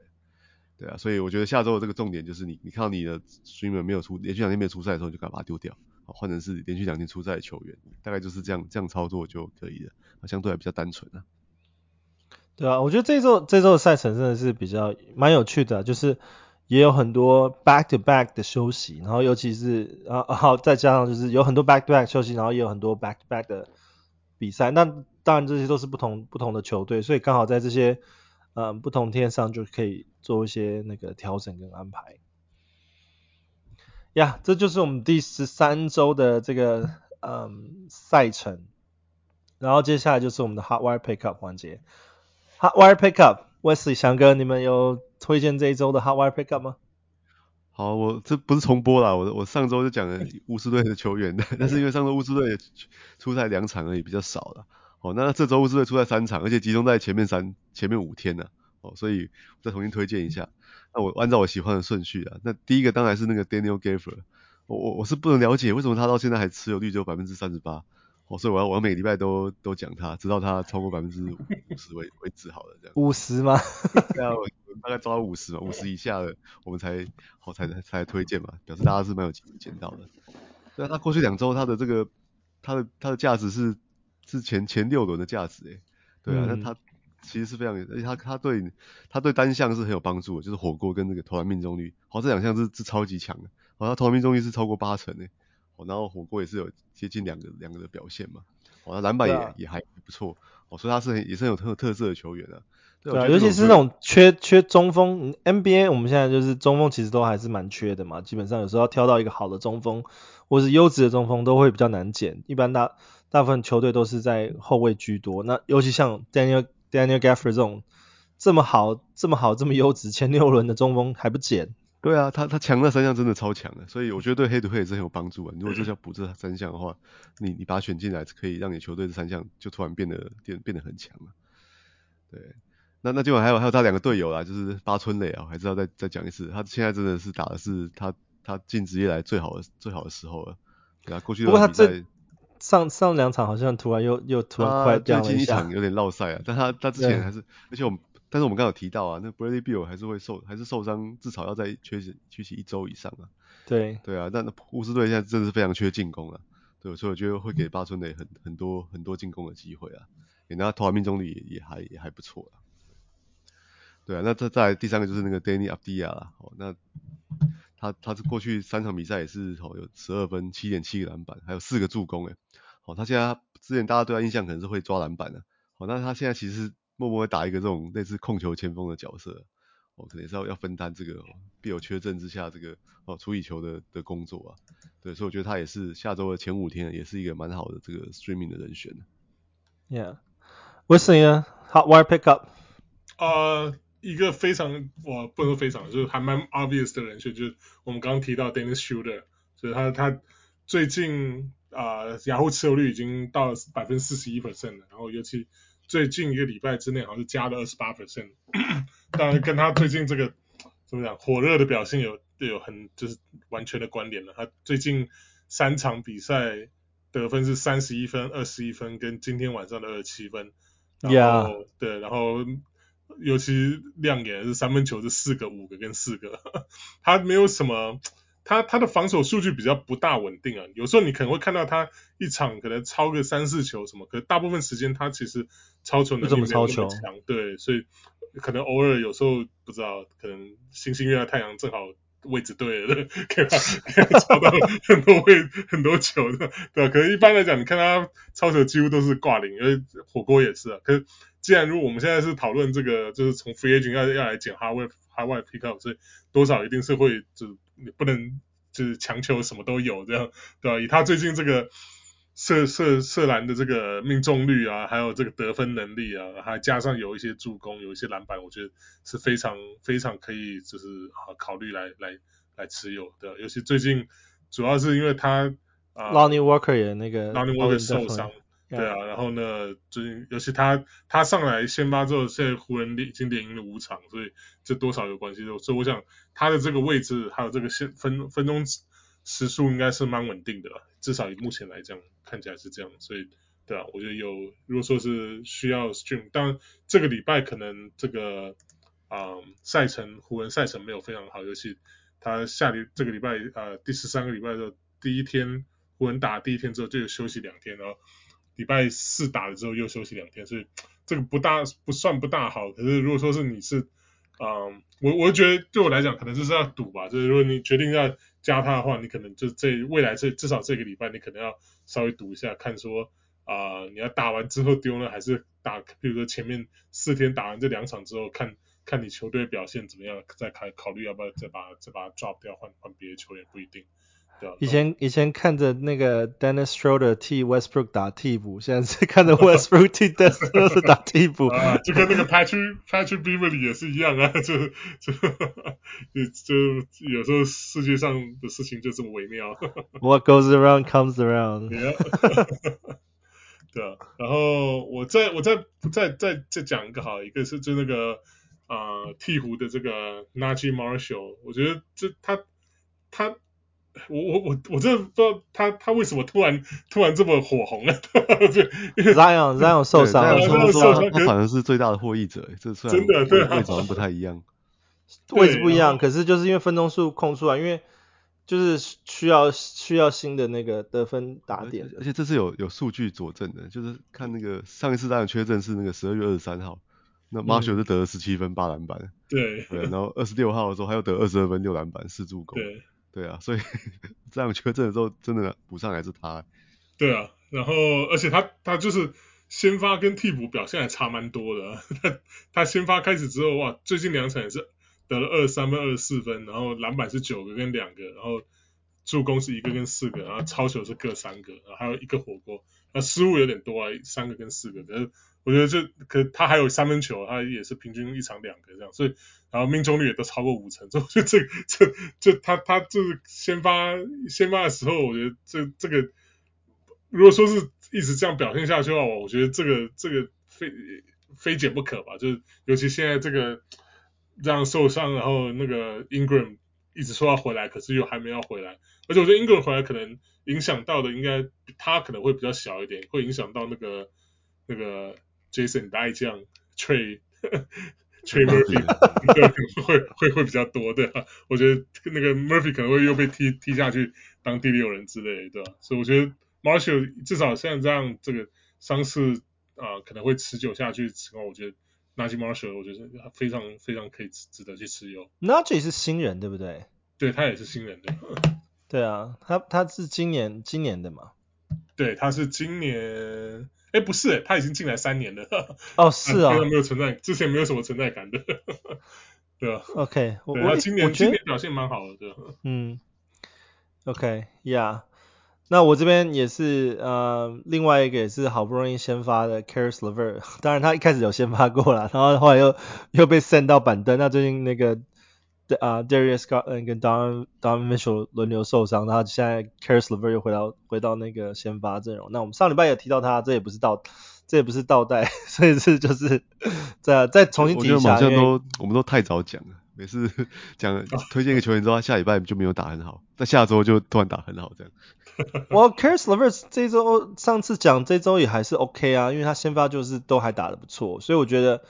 对啊，所以我觉得下周的这个重点就是你你看到你的 streamer 没有出连续两天没有出赛的时候，就赶快把它丢掉，换成是连续两天出赛的球员，大概就是这样这样操作就可以了，相对还比较单纯啊。对啊，我觉得这周这周的赛程真的是比较蛮有趣的，就是。也有很多 back to back 的休息，然后尤其是啊好，再加上就是有很多 back to back 休息，然后也有很多 back to back 的比赛。那当然这些都是不同不同的球队，所以刚好在这些嗯不同天上就可以做一些那个调整跟安排。呀、yeah，这就是我们第十三周的这个嗯赛程。然后接下来就是我们的 hot wire pickup 环节。hot wire pickup，Wesley 翔哥，你们有？推荐这一周的 Hot Wire Pickup 吗？好，我这不是重播啦，我我上周就讲了巫师队的球员的，但是因为上周巫师队也出赛两场而已，比较少了。好，那这周巫师队出赛三场，而且集中在前面三前面五天呢，哦，所以再重新推荐一下。那我按照我喜欢的顺序啊，那第一个当然是那个 Daniel Gafford，我我我是不能了解为什么他到现在还持有率只有百分之三十八。哦，所以我要我要每个礼拜都都讲他，直到他超过百分之五十为为止好了这样。五十吗？对啊，我大概抓到五十嘛，五十以下的我们才好才才才推荐嘛，表示大家是蛮有机会捡到的。对啊，他过去两周他的这个他的他的价值是是前前六轮的价值诶。对啊，那、嗯、他其实是非常，而且他他对他对单项是很有帮助的，就是火锅跟那个投篮命中率，好这两项是是超级强的，好他投篮命中率是超过八成诶。哦，然后火锅也是有接近两个两个的表现嘛，哦，篮板也、啊、也还不错，哦，所以他是很也是很有特特色的球员啊。对，对啊，尤其是那种缺缺中锋，NBA 我们现在就是中锋其实都还是蛮缺的嘛，基本上有时候要挑到一个好的中锋或是优质的中锋都会比较难捡，一般大大部分球队都是在后卫居多，那尤其像 Daniel Daniel Gafford 这种这么好这么好这么优质前六轮的中锋还不捡。对啊，他他强那三项真的超强的，所以我觉得对黑土黑也是很有帮助啊。如果就是要补这三项的话，你你把他选进来，可以让你球队这三项就突然变得变变得很强了。对，那那今晚还有还有他两个队友啦，就是八村垒啊，还是要再再讲一次，他现在真的是打的是他他进职业来最好的最好的时候了。对啊，过去的比赛，不过他这上上两场好像突然又又突然快掉了一下，场有点落赛啊，但他他之前还是，而且我们。但是我们刚刚有提到啊，那 Bradley Beal 还是会受，还是受伤，至少要在缺席缺席一周以上啊。对对啊，那那巫师队现在真的是非常缺进攻啊，对，所以我觉得会给八村垒很很多很多进攻的机会啊，给他投篮命中率也也还也还不错啊。对啊，那再再来第三个就是那个 Danny Avdija 啦，哦，那他他是过去三场比赛也是哦有十二分，七点七个篮板，还有四个助攻诶。哦，他现在之前大家对他印象可能是会抓篮板的，哦，那他现在其实。默默会打一个这种类似控球前锋的角色，哦，可能也是要要分担这个必有缺阵之下这个哦处理球的的工作啊，对，所以我觉得他也是下周的前五天也是一个蛮好的这个 streaming 的人选。Yeah，Wesley 呢？Hot wire pickup？呃，uh, 一个非常我不能说非常，就是还蛮 obvious 的人选，就是我们刚刚提到 Dennis Schroeder，就是他他最近啊雅虎持有率已经到百分之四十一 percent 了，然后尤其。最近一个礼拜之内好像是加了二十八 percent，当然跟他最近这个怎么讲火热的表现有有很就是完全的关联了。他最近三场比赛得分是三十一分、二十一分跟今天晚上的二十七分，然后 Yeah. 对，然后尤其亮眼的是三分球是四个、五个跟四个，他没有什么。他他的防守数据比较不大稳定啊，有时候你可能会看到他一场可能超个三四球什么，可是大部分时间他其实超球能力没有那么强，对，所以可能偶尔有时候不知道，可能星星月亮太阳正好位置对了，可以超到很多位很多球的，对吧？可能一般来讲，你看他超球几乎都是挂零，因为火锅也是啊。可是既然如果我们现在是讨论这个，就是从 free agent 要要来捡 hard wire hard wire pick up，所以多少一定是会就。你不能就是强求什么都有这样，对吧？以他最近这个射射射篮的这个命中率啊，还有这个得分能力啊，还加上有一些助攻，有一些篮板，我觉得是非常非常可以就是好考虑来来来持有的。尤其最近主要是因为他啊，Lonnie Walker 也那个 Lonnie Walker 受伤。对啊，然后呢，最近尤其他他上来先发之后，现在湖人已经连赢了五场，所以这多少有关系。所以我想他的这个位置还有这个分分分钟时数应该是蛮稳定的，至少以目前来讲看起来是这样。所以对啊，我觉得有如果说是需要 stream，当然这个礼拜可能这个啊赛程湖人赛程没有非常好，尤其他下礼这个礼拜啊第十三个礼拜的第一天湖人打第一天之后就有休息两天，然后。礼拜四打了之后又休息两天，所以这个不大不算不大好。可是如果说是你是，嗯，我我觉得对我来讲可能就是要赌吧。就是如果你决定要加他的话，你可能就这未来这至少这个礼拜你可能要稍微赌一下，看说啊、你要打完之后丢呢，还是打，比如说前面四天打完这两场之后，看看你球队表现怎么样，再考考虑要不要再把再把它 drop 掉，换换别的球员不一定。以前以前看着那个 Dennis Schroeder 替 Westbrook 打替补，现在是看着 Westbrook 替 Dennis Schroeder 打替补啊，就跟那个 Patrick Patrick Beverly 也是一样啊，就就就有时候世界上的事情就这么微妙。What goes around comes around。对啊，然后我再我再再再再讲一个好，一个是就那个啊鹈鹕的这个 Naji Marshall，我觉得这他他。我我我我真的不知道他他为什么突然突然这么火红了。Zion Zion 受伤了，他反而是最大的获益者，这算真的对位置好像不太一样，位置不一样，可是就是因为分钟数空出来，因为就是需要需要新的那个得分打点，而且这是有有数据佐证的，就是看那个上一次当然缺阵是那个十二月二十三号，那 Marshall 是得了十七分八篮板，对对，然后二十六号的时候他又得二十二分六篮板四助攻，对。对啊，所以这样缺阵的时候，真的补上来是他。对啊，然后而且他他就是先发跟替补表现还差蛮多的。他他先发开始之后，哇，最近两场也是得了二十三分、二十四分，然后篮板是九个跟两个，然后助攻是一个跟四个，然后抄球是各三个，然后还有一个火锅。那失误有点多啊，三个跟四个，可是我觉得这可他还有三分球，他也是平均一场两个这样，所以然后命中率也都超过五成，所以就这这这他他就是先发先发的时候，我觉得这这个如果说是一直这样表现下去的话，我觉得这个这个非非减不可吧，就是尤其现在这个这样受伤，然后那个 Ingram 一直说要回来，可是又还没要回来，而且我觉得 Ingram 回来可能。影响到的应该他可能会比较小一点，会影响到那个那个 Jason 的爱将 Trey Trey Murphy 对会会会比较多对吧？我觉得那个 Murphy 可能会又被踢踢下去当第六人之类的，对吧？所以我觉得 Marshall 至少像这样这个伤势啊可能会持久下去情况，我觉得 Naji Marshall 我觉得非常非常可以值得去持有。Naji 是新人对不对？对他也是新人对。对啊，他他是今年今年的嘛？对，他是今年，哎，不是，他已经进来三年了。哦，是啊，没有存在，之前没有什么存在感的。对啊，OK，我他今年今年表现蛮好的，对。嗯，OK，Yeah，那我这边也是，呃，另外一个也是好不容易先发的 Caris LeVert，当然他一开始有先发过了，然后后来又又被 send 到板凳，那最近那个。啊、uh,，Darius Garland 跟 Don Donovan Mitchell 轮流受伤，然后现在 Caris LeVert 又回到回到那个先发阵容。那我们上礼拜也提到他，这也不是倒，这也不是倒带，所以是就是再再重新提一下。我觉得好像都为我们都太早讲了，每次讲推荐一个球员之后，他下礼拜就没有打很好，在下周就突然打很好这样。我 Caris LeVert 这周上次讲这周也还是 OK 啊，因为他先发就是都还打得不错，所以我觉得。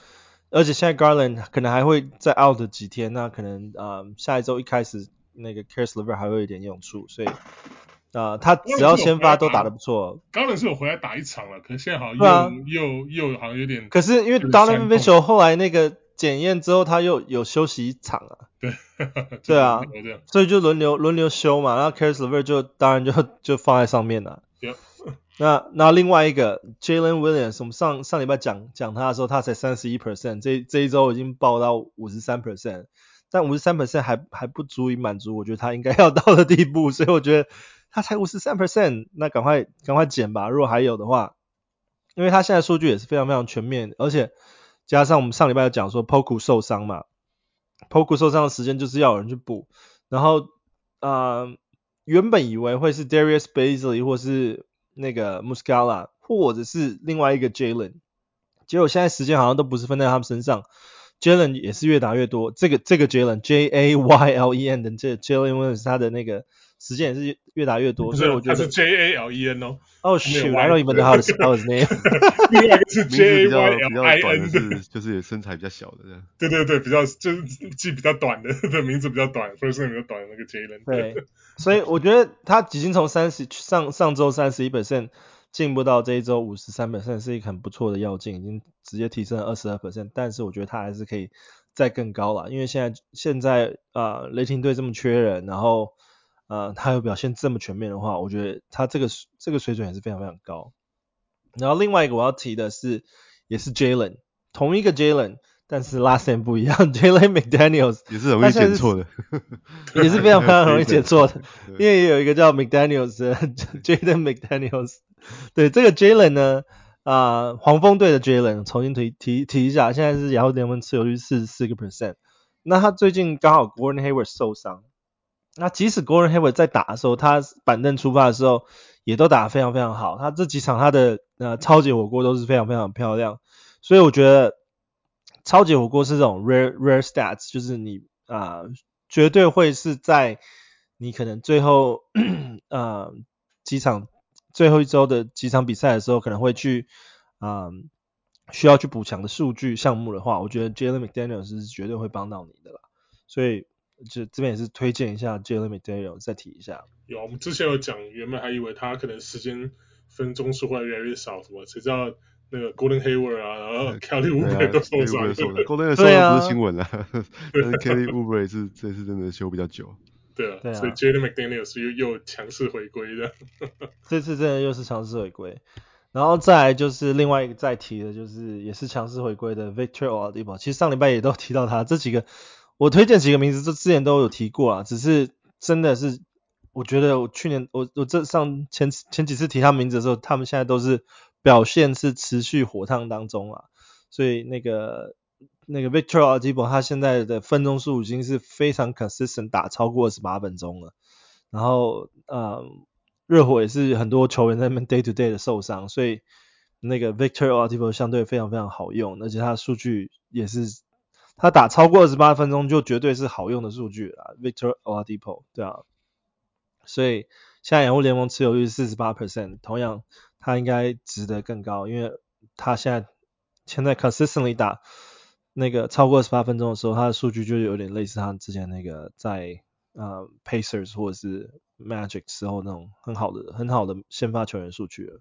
而且现在 Garland 可能还会再 out 几天，那可能啊、呃、下一周一开始那个 Caris LeVert 还会有一点用处，所以啊、呃、他只要先发都打得不错。Garland 是有回来打一场了，可是现在好像又、啊、又又好像有点。可是因为 Donovan Mitchell 后来那个检验之后，他又有休息一场啊。对。对啊。所以就轮流轮流休嘛，然后 Caris LeVert 就当然就就放在上面了。那那另外一个 Jalen Williams，我们上上礼拜讲讲他的时候，他才三十一 percent，这这一周已经爆到五十三 percent，但五十三 percent 还还不足以满足我觉得他应该要到的地步，所以我觉得他才五十三 percent，那赶快赶快减吧，如果还有的话，因为他现在数据也是非常非常全面，而且加上我们上礼拜有讲说 Poku 受伤嘛，Poku 受伤的时间就是要有人去补，然后呃原本以为会是 Darius Bazley 或是那个 Muscala 或者是另外一个 Jalen，结果现在时间好像都不是分在他们身上，Jalen 也是越打越多。这个这个 Jalen J A Y L E N 的这 Jalen w i l l i s 他的那个时间也是越打越多，所以我觉得是 J A L E N 哦。哦，shoot，I don't even know how to spell his name。另外一个是 J A Y L I N 的，就是身材比较小的这样。对对对，比较就是记比较短的，的名字比较短，first name 比较短的那个 Jalen。对。所以我觉得他已经从三十上上周三十一 percent 进步到这一周五十三 percent 是一个很不错的跃进，已经直接提升了二十二 percent。但是我觉得他还是可以再更高了，因为现在现在啊、呃、雷霆队这么缺人，然后呃他有表现这么全面的话，我觉得他这个这个水准也是非常非常高。然后另外一个我要提的是，也是 Jalen，同一个 Jalen。但是 last name 不一样，Jalen McDaniels 也是容易写错的，也是非常非常容易写错的，因为也有一个叫 McDaniels 的 Jaden McDaniels，对这个 Jalen 呢，啊、呃、黄蜂队的 Jalen 重新提提提一下，现在是雅虎联盟持有率四十四个 percent，那他最近刚好 Gordon Hayward 受伤，那即使 Gordon Hayward 在打的时候，他板凳出发的时候也都打得非常非常好，他这几场他的呃超级火锅都是非常非常漂亮，所以我觉得。超级火锅是这种 rare rare stats，就是你啊、绝对会是在你可能最后 呃几场最后一周的几场比赛的时候，可能会去啊、需要去补强的数据项目的话，我觉得 Jalen McDaniel 是绝对会帮到你的啦。所以就这边也是推荐一下 Jalen McDaniels，再提一下。有，我们之前有讲，原本还以为他可能时间分钟数会越来越少，什么谁知道？那个 Golden Hayward 啊，然后 Kelly Oubre 都受伤，Gordon 受伤不是新闻了，但是 Kelly Oubre 是这次真的休比较久。对啊，所以 Jalen McDaniel 是又又强势回归的。这次真的又是强势回归，然后再来就是另外一个再提的，就是也是强势回归的 Victor Oladipo。其实上礼拜也都提到他，这几个我推荐几个名字，这之前都有提过啊，只是真的是我觉得我去年我我这上前前几次提他名字的时候，他们现在都是。表现是持续火烫当中啊，所以那个那个 Victor Oladipo 他现在的分钟数已经是非常 consistent 打超过二十八分钟了，然后呃热火也是很多球员在那边 day to day 的受伤，所以那个 Victor Oladipo 相对非常非常好用，而且他的数据也是他打超过二十八分钟就绝对是好用的数据了，Victor Oladipo 对啊，所以现在洋户联盟持有率四十八 percent，同样。他应该值得更高，因为他现在现在 consistently 打那个超过二十八分钟的时候，他的数据就有点类似他之前那个在呃 Pacers 或者是 Magic 时候那种很好的很好的先发球员数据了。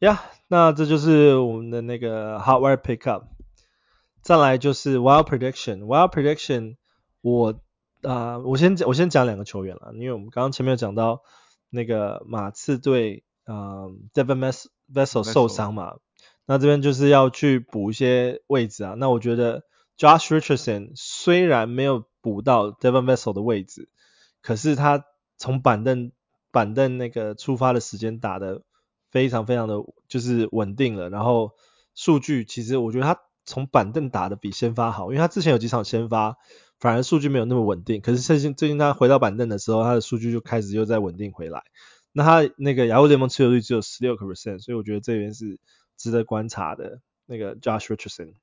呀、那这就是我们的那个 Hot Wire Pickup。再来就是 Wild Prediction。Wild Prediction，我啊、呃，我先讲我先讲两个球员了，因为我们刚刚前面有讲到那个马刺队。嗯、um,，Devin Vassell 受伤嘛，那这边就是要去补一些位置啊。那我觉得 Josh Richardson 虽然没有补到 Devin Vassell 的位置，可是他从板凳板凳那个出发的时间打的非常非常的就是稳定了。然后数据其实我觉得他从板凳打得比先发好，因为他之前有几场先发反而数据没有那么稳定，可是最近最近他回到板凳的时候，他的数据就开始又在稳定回来。那他那个亚洲联盟持有率只有十六个 percent，所以我觉得这边是值得观察的。那个 Josh Richardson，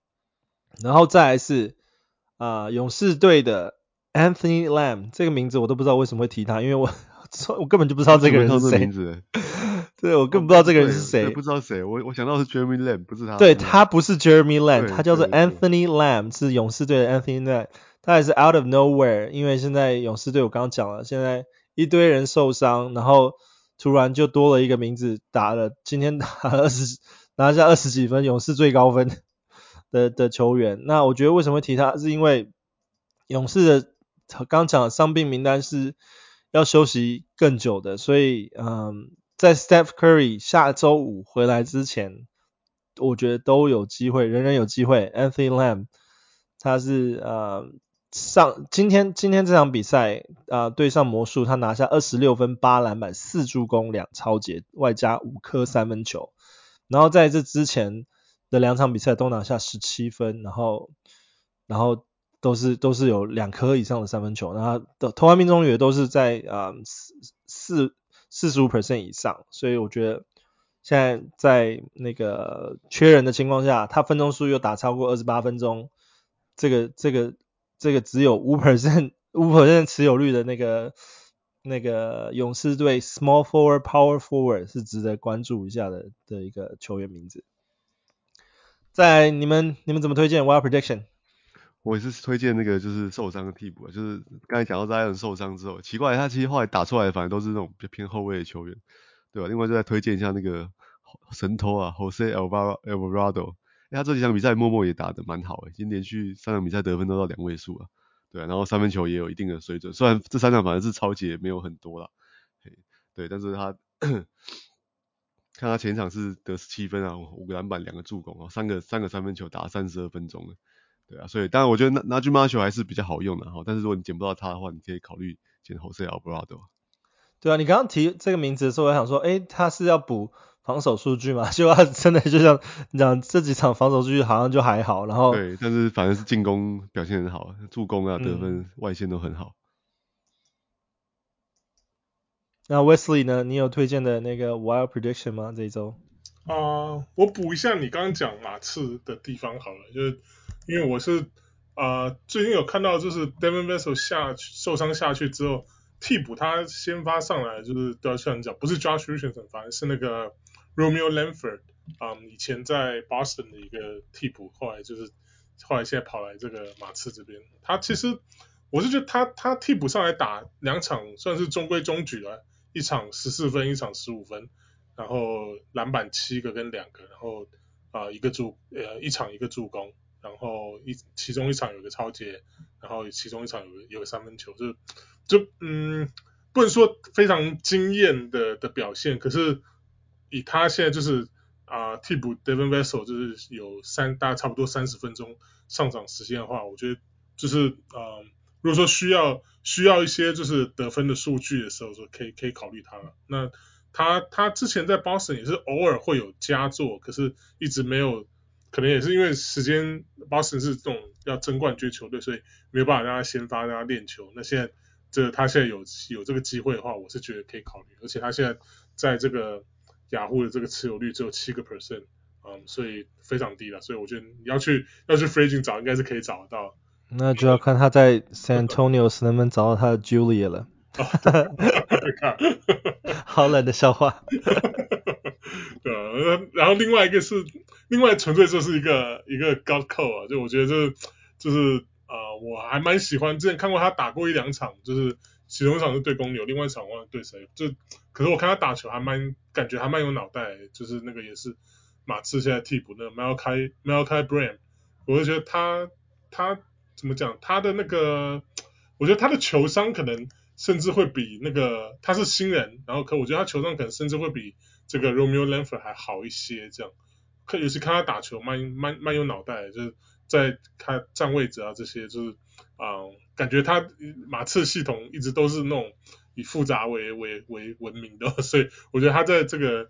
然后再来是啊、勇士队的 Anthony Lamb，这个名字我都不知道为什么会提他，因为我 我根本就不知道这个人是谁。对，我根本不知道这个人是谁。不知道谁，我我想到是 Jeremy Lamb，不是他。对，他不是 Jeremy Lamb，他叫做 Anthony Lamb，是勇士队的 Anthony Lamb，他也是 out of nowhere，因为现在勇士队我刚刚讲了，现在一堆人受伤，然后。突然就多了一个名字，打了今天打了二十，拿下二十几分，勇士最高分的的球员。那我觉得为什么会提他，是因为勇士的刚讲的伤病名单是要休息更久的，所以嗯，在 Steph Curry 下周五回来之前，我觉得都有机会，人人有机会。Anthony Lamb 他是呃。上今天今天这场比赛啊、呃，对上魔术，他拿下二十六分、八篮板、四助攻、两抄截，外加五颗三分球。然后在这之前的两场比赛都拿下十七分，然后然后都是都是有两颗以上的三分球，然后的投篮命中率也都是在啊四四四十五 percent 以上。所以我觉得现在在那个缺人的情况下，他分钟数又打超过二十八分钟，这个这个。这个只有五 percent 五 percent 持有率的那个那个勇士队 small forward power forward 是值得关注一下的的一个球员名字。在你们你们怎么推荐 Wild Prediction？我也是推荐那个就是受伤的替补，就是刚才讲到扎尔受伤之后，奇怪他其实后来打出来反而都是那种比较偏后卫的球员，对吧？另外就再推荐一下那个神偷啊，Jose Alvarado。他这几场比赛默默也打得蛮好诶，已经连续三场比赛得分都到两位数了，对，然后三分球也有一定的水准，虽然这三场反正是超级也没有很多了，对，但是他看他前场是得十七分啊，五个篮板，两个助攻啊，三个三个三分球打三十二分钟了，对啊，所以当然我觉得 Naji Marshall 还是比较好用的哈，但是如果你捡不到他的话，你可以考虑捡 Jose Alvarado。对啊，你刚刚提这个名字的时候，我想说，诶，他是要补。防守数据嘛，就他真的就像你讲这几场防守数据好像就还好，然后对，但是反正是进攻表现很好，助攻啊、得分、嗯、外线都很好。那 Wesley 呢？你有推荐的那个 Wild Prediction 吗？这一周？啊、呃，我补一下你刚刚讲马刺的地方好了，就是因为我是呃，最近有看到就是 Devin Vassell 下受伤下去之后，替补他先发上来就是都要像你讲，不是 Josh Richardson，反而是那个 Romeo Langford，嗯，以前在 Boston 的一个替补，后来就是后来现在跑来这个马刺这边，他其实我是觉得他他替补上来打两场算是中规中矩了，一场十四分，一场十五分，然后篮板七个跟两个，然后啊、一个助呃一场一个助攻。然后一其中一场有个抄截，然后其中一场有有个三分球，就就嗯不能说非常惊艳的的表现，可是以他现在就是啊、替补 Devin Vassell 就是有三大概差不多三十分钟上场时间的话，我觉得就是啊、呃、如果说需要需要一些就是得分的数据的时候，说可以可以考虑他了。那他他之前在 Boston 也是偶尔会有佳作，可是一直没有。可能也是因为时间，Boston 是这种要争冠军球队，所以没有办法让他先发，让他练球。那现在这他现在有有这个机会的话，我是觉得可以考虑。而且他现在在这个雅虎的这个持有率只有七个 percent，嗯，所以非常低了。所以我觉得你要去要去 free agent 找，应该是可以找得到。那就要看他在 San Antonio 能不能找到他的 Julia 了。哈哈哈哈哈！好冷的笑话。对啊，然后另外一个是。另外，纯粹就是一个一个 God call 啊，就我觉得就是就是啊、我还蛮喜欢，之前看过他打过一两场，就是其中一场是对公牛，另外一场忘了对谁，就可是我看他打球还蛮感觉还蛮有脑袋，就是那个也是马刺现在替补那个 Malaki Malaki Branham，我就觉得他他怎么讲，他的那个，我觉得他的球商可能甚至会比那个他是新人，然后可我觉得他球商可能甚至会比这个 Romeo Langford 还好一些这样。可尤其看他打球蛮蛮蛮有脑袋，就是在他站位置啊这些，就是啊、感觉他马刺系统一直都是那种以复杂为为为闻名的，所以我觉得他在这个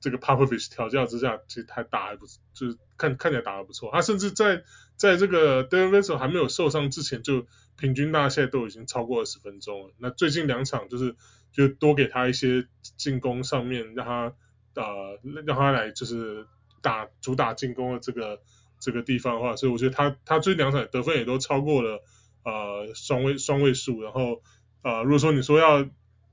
这个 Popovich 调教之下，其实他打还不，就是看看起来打得不错。他甚至在在这个 Devin Vassell 还没有受伤之前，就平均大概现在都已经超过二十分钟了。那最近两场就是就多给他一些进攻上面，让他呃让他来就是。打主打进攻的这个这个地方的话，所以我觉得他他最近两场得分也都超过了呃双位双位数，然后呃如果说你说要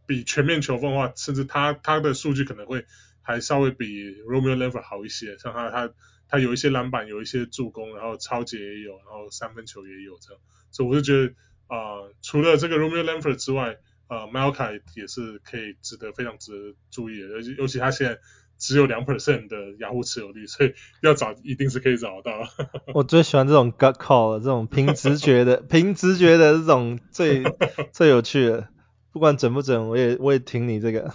比全面球风的话，甚至他他的数据可能会还稍微比 Romeo Langford 好一些，像他他他有一些篮板，有一些助攻，然后抄截也有，然后三分球也有这样，所以我就觉得啊、呃、除了这个 Romeo Langford 之外，呃 Malaki 也是可以值得非常值得注意的，尤其尤其他现在。只有两 percent 的雅虎持有率，所以要找一定是可以找得到。我最喜欢这种 gut call 这种凭直觉的，凭直觉的这种最 最有趣的，不管准不准，我也我也挺你这个。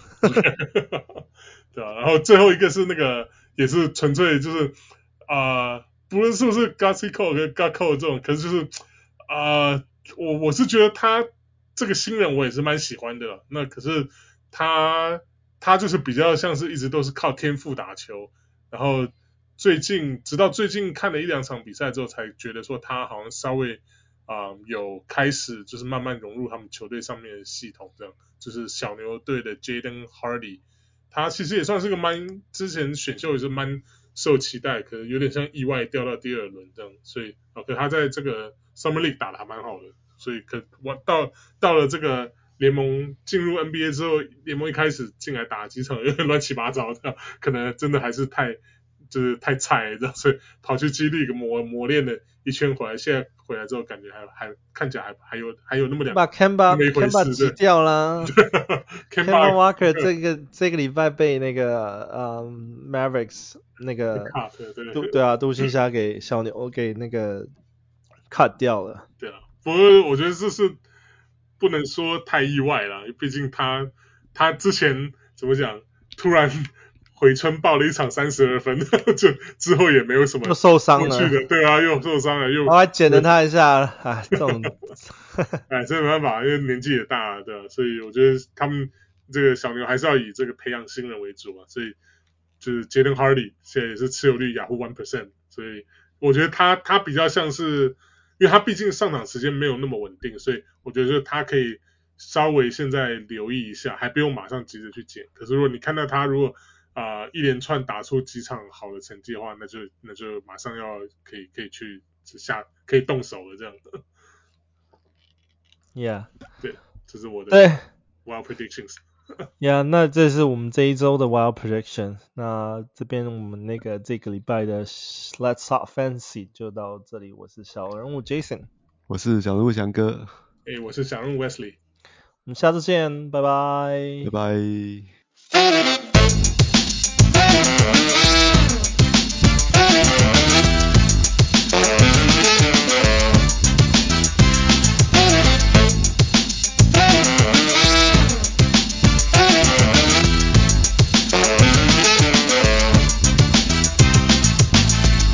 对啊，然后最后一个是那个也是纯粹就是啊、不论是不是 gutsy call 跟 gut call 这种，可是就是啊、我我是觉得他这个新人我也是蛮喜欢的，那可是他。他就是比较像是一直都是靠天赋打球，然后最近直到最近看了一两场比赛之后，才觉得说他好像稍微啊、有开始就是慢慢融入他们球队上面的系统，这样就是小牛队的 Jaden Hardy，他其实也算是个蛮之前选秀也是蛮受期待，可能有点像意外掉到第二轮这样，所以啊，可他在这个 Summer League 打得还蛮好的，所以可我到到了这个。联盟进入 NBA 之后，联盟一开始进来打几场有点乱七八糟的，可能真的还是太就是太菜了，所以跑去 G League 磨磨练了一圈回来，现在回来之后感觉还还看起来还还有还有那么两，把 Kemba Kemba 挤掉了，Kemba Walker 这个这个礼拜被那个呃、um, Mavericks 那个对对。啊独行侠给小牛 给那个 cut 掉了，对啊，不过我觉得这是。不能说太意外了，毕竟他他之前怎么讲，突然回春爆了一场三十二分，就之后也没有什么又受伤了，对啊，又受伤了，又我还捡了他一下，哎，这种，哎，这没办法，因为年纪也大了，对吧？所以我觉得他们这个小牛还是要以这个培养新人为主啊，所以就是 Jaden Hardy 现在也是持有率 Yahoo one percent，所以我觉得他他比较像是。因为他毕竟上场时间没有那么稳定，所以我觉得他可以稍微现在留意一下，还不用马上急着去捡。可是如果你看到他如果啊、呃、一连串打出几场好的成绩的话，那就那就马上要可以可以去下可以动手了这样的。Yeah，对，这是我的对 Wild Predictions。Yeah，那这是我们这一周的 Wild Prediction。那这边我们那个这个礼拜的 Let's Talk Fantasy 就到这里。我是小人物 Jason，我是小人物翔哥，哎，我是小人物 Wesley。我们下次见，拜拜，拜拜。Yeah.